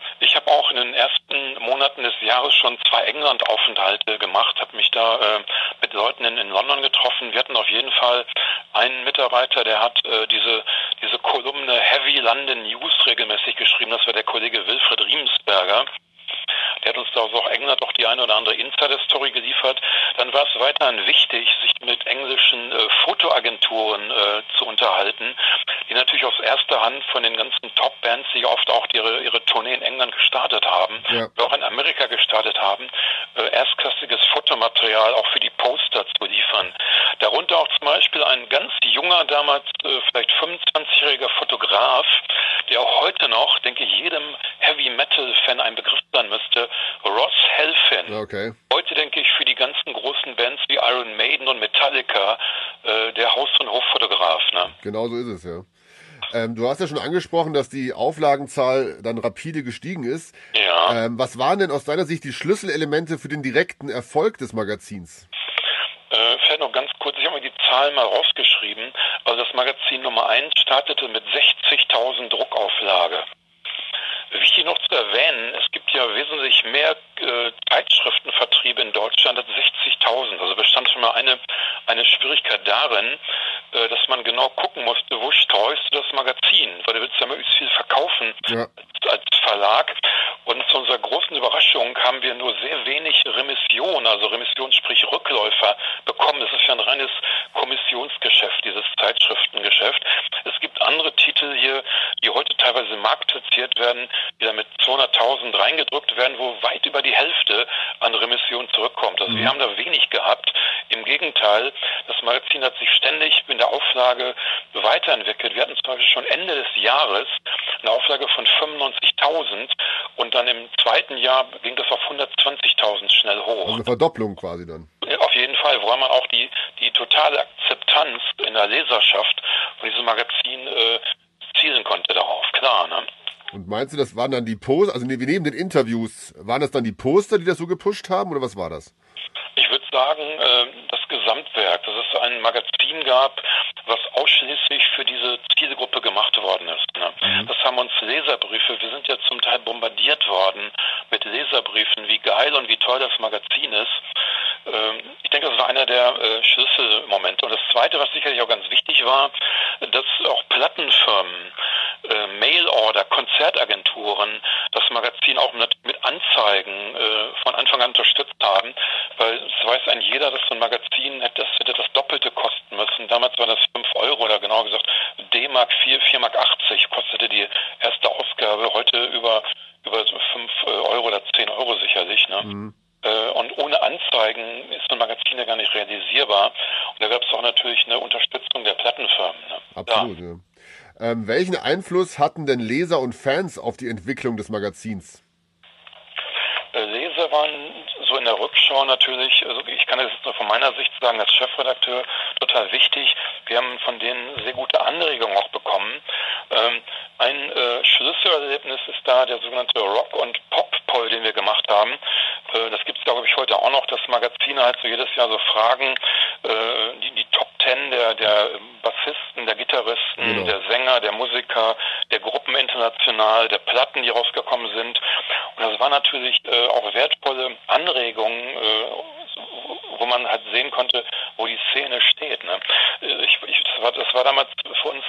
auch in den ersten Monaten des Jahres schon zwei England-Aufenthalte gemacht, habe mich da äh, mit Leuten in, in, London getroffen. Wir hatten auf jeden Fall einen Mitarbeiter, der hat äh, diese, diese Kolumne Heavy London News regelmäßig geschrieben. Das war der Kollege Wilfried Riemsberger. Der hat uns da auch England auch die eine oder andere Insider-Story geliefert. Dann war es weiterhin wichtig, sich mit englischen äh, Fotoagenturen äh, zu unterhalten, die natürlich aus erster Hand von den ganzen Top-Bands, die oft auch ihre, ihre Tournee in England gestartet haben, ja. auch in Amerika gestartet haben, äh, erstklassiges Fotomaterial auch für die Poster zu liefern. Darunter auch zum Beispiel ein ganz junger, damals äh, vielleicht 25-jähriger Fotograf, der auch heute noch, denke ich, jedem Heavy-Metal-Fan ein Begriff sein müsste, Ross Helfin. Okay. Heute denke ich für die ganzen großen Bands wie Iron Maiden und Metallica äh, der Haus- und Hoffotograf. Ne? Genau so ist es, ja. Ähm, du hast ja schon angesprochen, dass die Auflagenzahl dann rapide gestiegen ist. Ja. Ähm, was waren denn aus deiner Sicht die Schlüsselelemente für den direkten Erfolg des Magazins? Äh, vielleicht noch ganz kurz, ich habe mir die Zahlen mal rausgeschrieben. Also das Magazin Nummer 1 startete mit 60.000 Druckauflage. Wichtig noch zu erwähnen, es gibt ja wesentlich mehr äh, Zeitschriftenvertriebe in Deutschland als 60.000. Also bestand schon mal eine, eine Schwierigkeit darin, äh, dass man genau gucken musste, wo streust du das Magazin? Weil du willst ja möglichst viel verkaufen ja. Als, Verlag. Und zu unserer großen Überraschung haben wir nur sehr wenig Remission, also Remission sprich Rückläufer bekommen. Das ist ja ein reines Kommissionsgeschäft, dieses Zeitschriftengeschäft. Es gibt andere Titel hier, die heute teilweise marktplatziert werden, die dann mit 200.000 reingedrückt werden, wo weit über die Hälfte an Remission zurückkommt. Also mhm. wir haben da wenig gehabt. Im Gegenteil, das Magazin hat sich ständig in der Auflage weiterentwickelt. Wir hatten zum Beispiel schon Ende des Jahres eine Auflage von 95.000 und dann im zweiten Jahr ging das auf 120.000 schnell hoch. Also eine Verdopplung quasi dann. Auf jeden Fall, woran man auch die, die totale Akzeptanz in der Leserschaft von diesem Magazin äh, zielen konnte darauf, klar. Ne? Und meinst du, das waren dann die Poster, also nehmen den Interviews, waren das dann die Poster, die das so gepusht haben oder was war das? Ich würde sagen, äh, das Gesamtwerk, dass es ein Magazin gab, was ausschließlich für diese Zielgruppe gemacht worden ist. Ne? Mhm. Das haben uns Leserbriefe, wir sind ja zum Teil bombardiert worden mit Leserbriefen, wie geil und wie toll das Magazin ist. Ähm, ich denke, das war einer der äh, Schlüsselmomente. Und das Zweite, was sicherlich auch ganz wichtig war, dass auch Plattenfirmen, äh, Mailorder, Konzertagenturen das Magazin auch mit, Anzeigen äh, von Anfang an unterstützt haben, weil es weiß ein jeder, dass so ein Magazin hätte das, hätte das Doppelte kosten müssen. Damals war das 5 Euro oder genauer gesagt D-Mark 4, 4 Mark 80 kostete die erste Ausgabe. Heute über, über 5 Euro oder 10 Euro sicherlich. Ne? Mhm. Äh, und ohne Anzeigen ist so ein Magazin ja gar nicht realisierbar. Und da gab es auch natürlich eine Unterstützung der Plattenfirmen. Ne? Absolut, ja. ja. Ähm, welchen Einfluss hatten denn Leser und Fans auf die Entwicklung des Magazins? Äh, Leser waren so in der Rückschau natürlich, also ich kann das jetzt nur von meiner Sicht sagen, als Chefredakteur total wichtig. Wir haben von denen sehr gute Anregungen auch bekommen. Ähm, ein äh, Schlüsselerlebnis ist da der sogenannte Rock- und Pop-Poll, den wir gemacht haben. Äh, das gibt es, glaube ich, heute auch noch, dass Magazine halt so jedes Jahr so fragen, die, die Top Ten der, der Bassisten, der Gitarristen, genau. der Sänger, der Musiker, der Gruppen international, der Platten, die rausgekommen sind. Und das war natürlich äh, auch wertvolle Anregungen, äh, wo man halt sehen konnte, wo die Szene steht. Ne? Ich, ich, das, war, das war damals für uns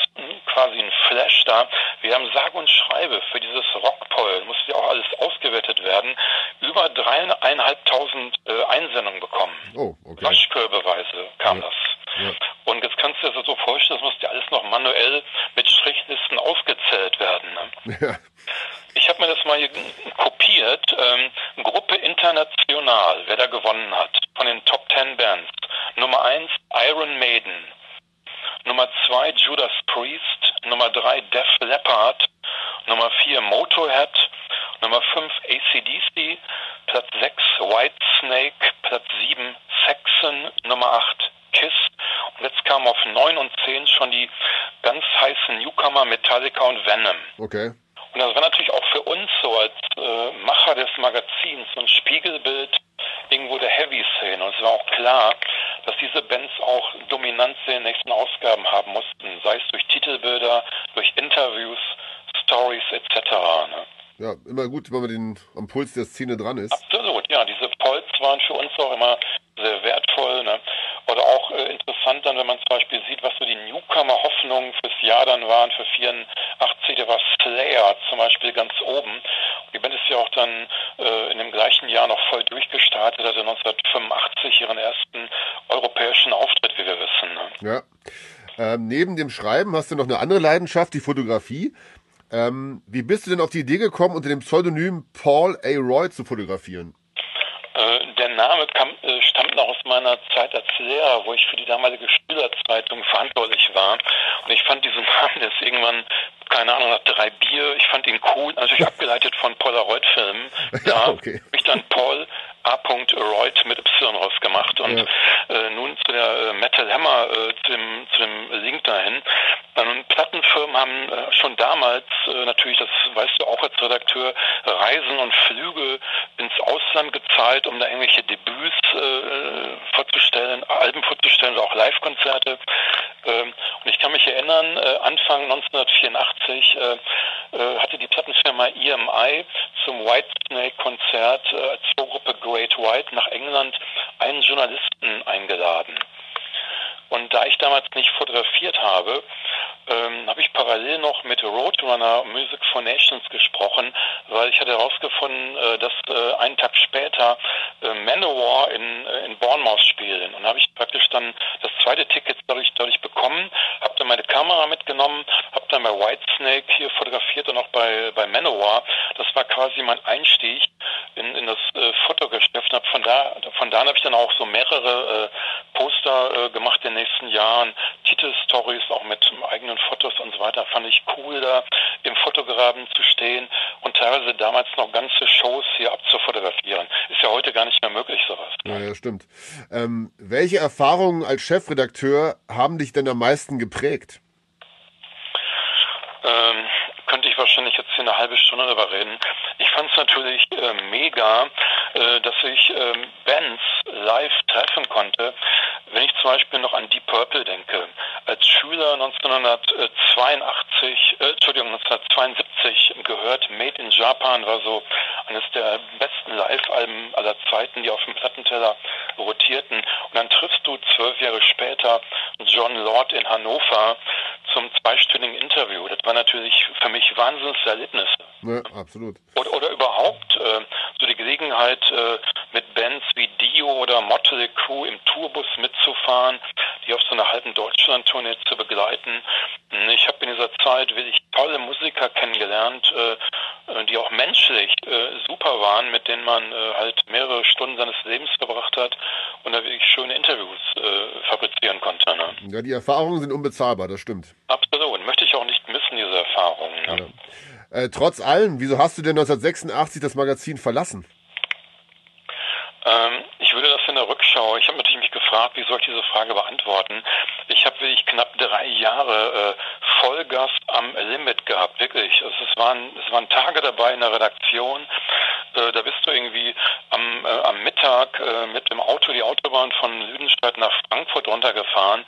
quasi ein Flash da. Wir haben sage und schreibe für dieses Rockpoll, musste ja auch alles ausgewertet werden, über dreieinhalbtausend äh, Einsendungen bekommen. Oh, okay. Waschkörbeweise kam ja. das. Ja. Und jetzt kannst du dir das so vorstellen, das muss ja alles noch manuell mit Strichlisten ausgezählt werden. Ne? Ja. Habe mir das mal hier kopiert. Ähm, Gruppe International, wer da gewonnen hat, von den Top Ten Bands. Nummer eins Iron Maiden. Nummer zwei Judas Priest. Nummer drei Def Leppard. Nummer vier Motorhead. Nummer fünf ACDC. Platz sechs Whitesnake. Platz sieben Saxon. Nummer acht Kiss. Und jetzt kamen auf neun und zehn schon die ganz heißen Newcomer Metallica und Venom. Okay. Und das war natürlich auch für uns so als äh, Macher des Magazins so ein Spiegelbild irgendwo der Heavy-Szene. Und es war auch klar, dass diese Bands auch Dominanz in den nächsten Ausgaben haben mussten, sei es durch Titelbilder, durch Interviews, Stories etc. Ne? Ja, immer gut, wenn man den, am Puls der Szene dran ist. Absolut, ja. Diese Polls waren für uns auch immer sehr wertvoll. Ne? Oder auch äh, interessant dann, wenn man zum Beispiel sieht, was so die Newcomer-Hoffnungen fürs Jahr dann waren, für 84, da war Slayer zum Beispiel ganz oben. Und die Band ist ja auch dann äh, in dem gleichen Jahr noch voll durchgestartet, also 1985 ihren ersten europäischen Auftritt, wie wir wissen. Ne? Ja. Ähm, neben dem Schreiben hast du noch eine andere Leidenschaft, die Fotografie. Ähm, wie bist du denn auf die Idee gekommen, unter dem Pseudonym Paul A. Roy zu fotografieren? Äh, der Name kam, äh, stammt noch aus meiner Zeit als Lehrer, wo ich für die damalige Schülerzeitung verantwortlich war. Und ich fand diesen Namen jetzt irgendwann, keine Ahnung, nach drei Bier, ich fand ihn cool, natürlich abgeleitet von Polaroid-Filmen. Ja, okay. Habe ich dann Paul A. Reut mit Y rausgemacht. Und Ja. äh, nun zu der äh, Metal Hammer, äh, zu, dem, zu dem Link dahin. Ähm, Plattenfirmen haben äh, schon damals, äh, natürlich, das weißt du auch als Redakteur, Reisen und Flüge ins Ausland gezahlt, um da irgendwelche Debüts äh, vorzustellen, Alben vorzustellen oder auch Live-Konzerte. Ähm, und ich kann mich erinnern, äh, Anfang 1984 äh, äh, hatte die Plattenfirma EMI zum Whitesnake-Konzert äh, als Vorgruppe Great White nach England einen Journalisten eingeladen. Und da ich damals nicht fotografiert habe, ähm, habe ich parallel noch mit Roadrunner Music for Nations gesprochen, weil ich hatte herausgefunden, äh, dass äh, einen Tag später äh, Manowar in, äh, in Bournemouth spielen. Und habe ich praktisch dann das zweite Ticket dadurch, dadurch bekommen, habe dann meine Kamera mitgenommen, habe dann bei Whitesnake hier fotografiert und auch bei, bei Manowar. Das war quasi mein Einstieg in, in das äh, Fotogeschäft. Und hab von da, von da habe ich dann auch so mehrere äh, Poster äh, gemacht in den nächsten Jahren, Titelstories auch mit eigenen Fotos und so weiter. Fand ich cool, da im Fotograben zu stehen und teilweise damals noch ganze Shows hier abzufotografieren. Ist ja heute gar nicht mehr möglich, sowas. Ja, ja, stimmt. Ähm, welche Erfahrungen als Chefredakteur haben dich denn am meisten geprägt? Ähm, könnte ich wahrscheinlich jetzt hier eine halbe Stunde darüber reden. Ich fand es natürlich äh, mega, äh, dass ich ähm, Bands live treffen konnte. Wenn ich zum Beispiel noch an Deep Purple denke. Als Schüler 1982, äh, Entschuldigung, 1972 gehört Made in Japan war so eines der besten Live-Alben aller Zeiten, die auf dem Plattenteller rotierten. Und dann triffst du zwölf Jahre später John Lord in Hannover zum zweistündigen Interview. Das war natürlich für mich Wahnsinnserlebnisse. Ja, absolut. Oder, oder überhaupt äh, so die Gelegenheit, äh, mit Bands wie Dio oder Motley Crue im Tourbus mitzufahren, die auf so einer halben Deutschland-Tournee zu begleiten. Ich habe in dieser Zeit wirklich tolle Musiker kennengelernt, äh, äh, die auch menschlich äh, super waren, mit denen man äh, halt mehrere Stunden seines Lebens verbracht hat und da wirklich schöne Interviews äh, fabrizieren konnte. Ne? Ja, die Erfahrungen sind unbezahlbar, das stimmt. Absolut. Möchte ich auch nicht missen, diese Erfahrungen. Ne? Äh, trotz allem, wieso hast du denn 1986 das Magazin verlassen? Ähm, ich würde das in der Rückschau, ich habe natürlich mich gefragt, wie soll ich diese Frage beantworten. Ich habe wirklich knapp drei Jahre äh, Vollgas am Limit gehabt, wirklich. Also es, waren, es waren Tage dabei in der Redaktion, äh, da bist du irgendwie am, äh, am Mittag äh, mit dem Auto die Autobahn von Lüdenscheid nach Frankfurt runtergefahren,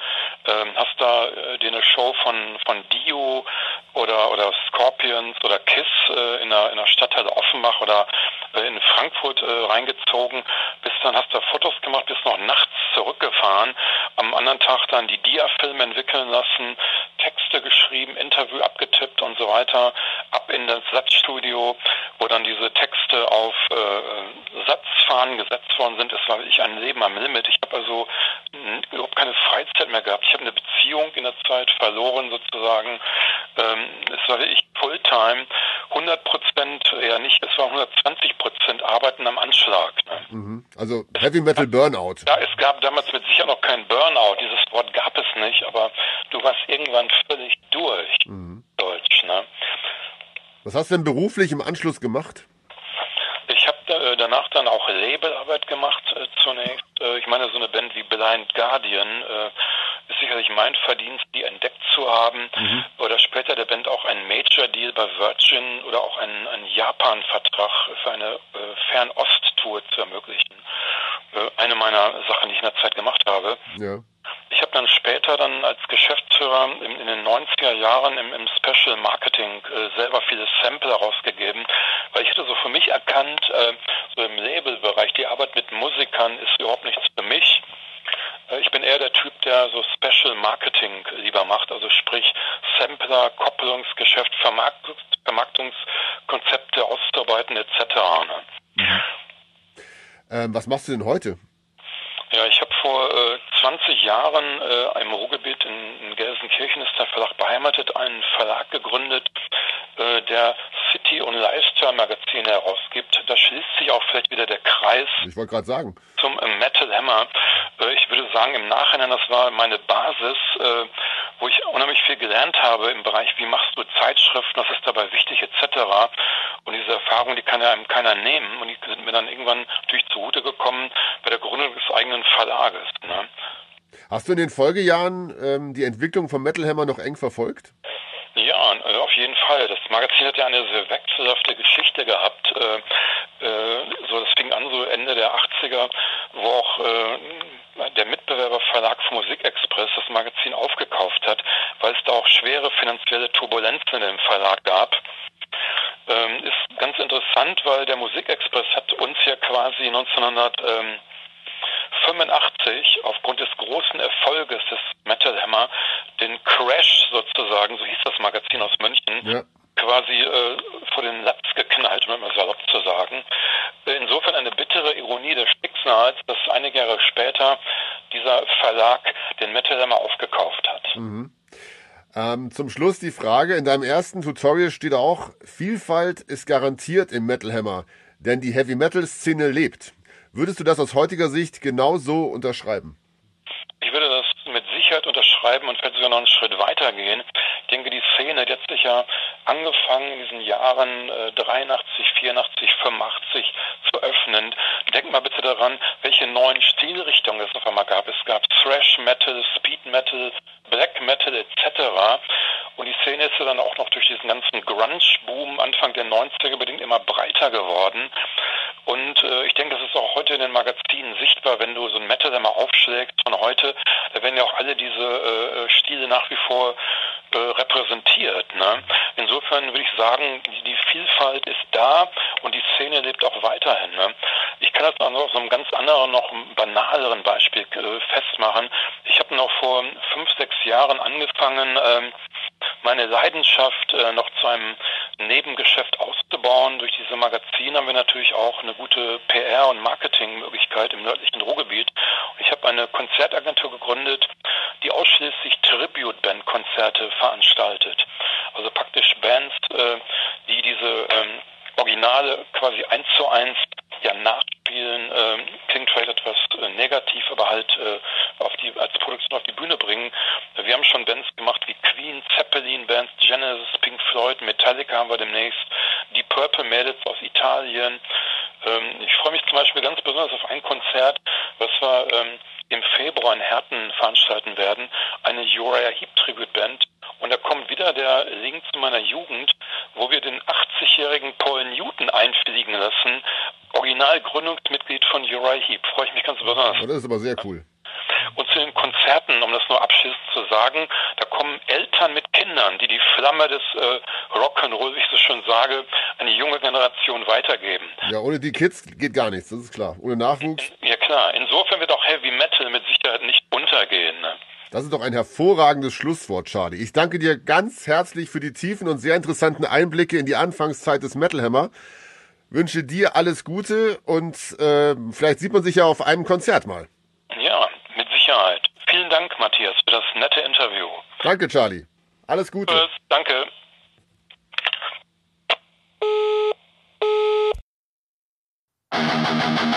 ähm, hast da äh, dir eine Show von, von Dio oder, oder Scorpions oder Kiss äh, in, der, in der Stadtteil Offenbach oder in Frankfurt äh, reingezogen, bist dann hast da Fotos gemacht, bist noch nachts zurückgefahren, am anderen Tag dann die Dia-Filme entwickeln lassen, Texte geschrieben, Interview abgetippt und so weiter. ab in das Satzstudio, wo dann diese Texte auf äh, Satzfahnen gesetzt worden sind. Es war wirklich ein Leben am Limit. Ich habe also überhaupt keine Freizeit mehr gehabt. Ich habe eine Beziehung in der Zeit verloren sozusagen. Ähm, es war wirklich Fulltime, 100 Prozent, ja nicht, es war 120 Prozent Arbeiten am Anschlag. Ne? Mhm. Also Heavy Metal Burnout. Ja, es gab damals mit Sicherheit noch kein Burnout. Dieses Wort gab es nicht, aber du warst irgendwann völlig durch. Mhm. Deutsch, ne? Was hast du denn beruflich im Anschluss gemacht? Habe äh, danach dann auch Labelarbeit gemacht äh, zunächst. Äh, ich meine, so eine Band wie Blind Guardian äh, ist sicherlich mein Verdienst, die entdeckt zu haben. Mhm. Oder später der Band auch ein Major Deal bei Virgin oder auch einen, einen Japan-Vertrag für eine äh, Fernost-Tour zu ermöglichen. Äh, eine meiner Sachen, die ich in der Zeit gemacht habe. Ja. Ich habe dann später dann als Geschäftsführer in, in den 90er Jahren im, im Special Marketing äh, selber viele Sample herausgegeben, weil ich hatte so für mich erkannt, äh, so im Labelbereich, die Arbeit mit Musikern ist überhaupt nichts für mich. Äh, ich bin eher der Typ, der so Special Marketing lieber macht, also sprich Sampler, Koppelungsgeschäft, Vermarkt Vermarktungskonzepte auszuarbeiten etc. Ne? Mhm. Ähm, was machst du denn heute? Ja, ich habe vor äh, 20 Jahren äh, im Ruhrgebiet in, in Gelsenkirchen ist der Verlag beheimatet, einen Verlag gegründet, äh, der City- und Lifestyle-Magazine herausgibt. Da schließt sich auch vielleicht wieder der Kreis. Ich wollte gerade sagen. Zum äh, Metal Hammer. Äh, ich würde sagen, im Nachhinein, das war meine Basis, äh, wo ich unheimlich viel gelernt habe im Bereich, wie machst du Zeitschriften, was ist dabei wichtig, etc. Und diese Erfahrung, die kann ja einem keiner nehmen. Und die sind mir dann irgendwann natürlich zugute gekommen bei der Gründung des eigenen Verlages. Ne? Hast du in den Folgejahren ähm, die Entwicklung von Metal Hammer noch eng verfolgt? Ja, also auf jeden Fall. Das Magazin hat ja eine sehr wechselhafte Geschichte gehabt. Äh, äh, so, das fing an so Ende der 80er, wo auch äh, der Mitbewerberverlag von Musikexpress das Magazin aufgekauft hat, weil es da auch schwere finanzielle Turbulenzen im Verlag gab. Ähm, ist ganz interessant, weil der Musikexpress hat uns ja quasi 1985 aufgrund des großen Erfolges des Metal Hammer den Crash sozusagen, so hieß das Magazin aus München, ja. quasi äh, vor den Latz geknallt, um immer salopp zu sagen. Insofern eine bittere Ironie des Schicksals, dass einige Jahre später dieser Verlag den Metal Hammer aufgekauft hat. Mhm. Ähm, zum Schluss die Frage, in deinem ersten Tutorial steht auch, Vielfalt ist garantiert im Metal Hammer, denn die Heavy Metal Szene lebt. Würdest du das aus heutiger Sicht genau so unterschreiben? Ich würde das mit Sicherheit unterschreiben und vielleicht sogar noch einen Schritt weiter gehen. Ich denke, die Szene, die hat sich ja angefangen in diesen Jahren äh, 83, 84, 85 zu öffnen. Denk mal bitte daran, welche neuen Stilrichtungen es auf einmal gab. Es gab Thrash Metal, Speed Metal, Black Metal etc. Und die Szene ist ja dann auch noch durch diesen ganzen Grunge-Boom Anfang der 90er bedingt immer breiter geworden. Und äh, ich denke, das ist auch heute in den Magazinen sichtbar, wenn du so ein Metal immer aufschlägst von heute, da werden ja auch alle diese äh, Stile nach wie vor äh, repräsentiert. Ne? Insofern würde ich sagen, die, die, Vielfalt ist da und die Szene lebt auch weiterhin. Ne? Ich kann das noch so einem ganz anderen, noch banaleren Beispiel äh, festmachen. Ich habe noch vor fünf, sechs Jahren angefangen, ähm, meine Leidenschaft äh, noch zu einem Nebengeschäft auszubauen. Durch diese Magazine haben wir natürlich auch eine gute PR- und Marketingmöglichkeit im nördlichen Ruhrgebiet. Ich habe eine Konzertagentur gegründet, die ausschließlich Tribute-Band-Konzerte veranstaltet. Also praktisch Bands, äh, die diese ähm, Originale quasi eins zu eins ja nachspielen, äh, klingt vielleicht etwas äh, negativ, aber halt äh, auf die als Produktion auf die Bühne bringen. Wir haben schon Bands gemacht wie Queen, Zeppelin Bands, Genesis, Pink Floyd, Metallica haben wir demnächst, die Purple Mädels aus Italien. Ähm, ich freue mich zum Beispiel ganz besonders auf ein Konzert, was wir ähm, im Februar in Herten veranstalten werden, eine Uriah Heep Tribute Band. Und da kommt wieder der Link zu meiner Jugend, wo wir den 80-jährigen Paul Newton einfliegen lassen, Originalgründungsmitglied von Uriah Heep. Freue ich mich ganz besonders. Das ist aber sehr cool. Und zu den Konzerten, um das nur abschließend zu sagen, da kommen Eltern mit Kindern, die die Flamme des äh, Rock'n'Roll, wie ich so schon sage, an die junge Generation weitergeben. Ja, ohne die Kids geht gar nichts, das ist klar. Ohne Nachwuchs. Ja klar, insofern wird auch Heavy Metal mit Sicherheit nicht untergehen. Ne? Das ist doch ein hervorragendes Schlusswort, Charlie. Ich danke dir ganz herzlich für die tiefen und sehr interessanten Einblicke in die Anfangszeit des Metal Hammer. Wünsche dir alles Gute und äh, vielleicht sieht man sich ja auf einem Konzert mal. Ja, mit Sicherheit. Vielen Dank, Matthias, für das nette Interview. Danke, Charlie. Alles Gute. Tschüss, danke. We'll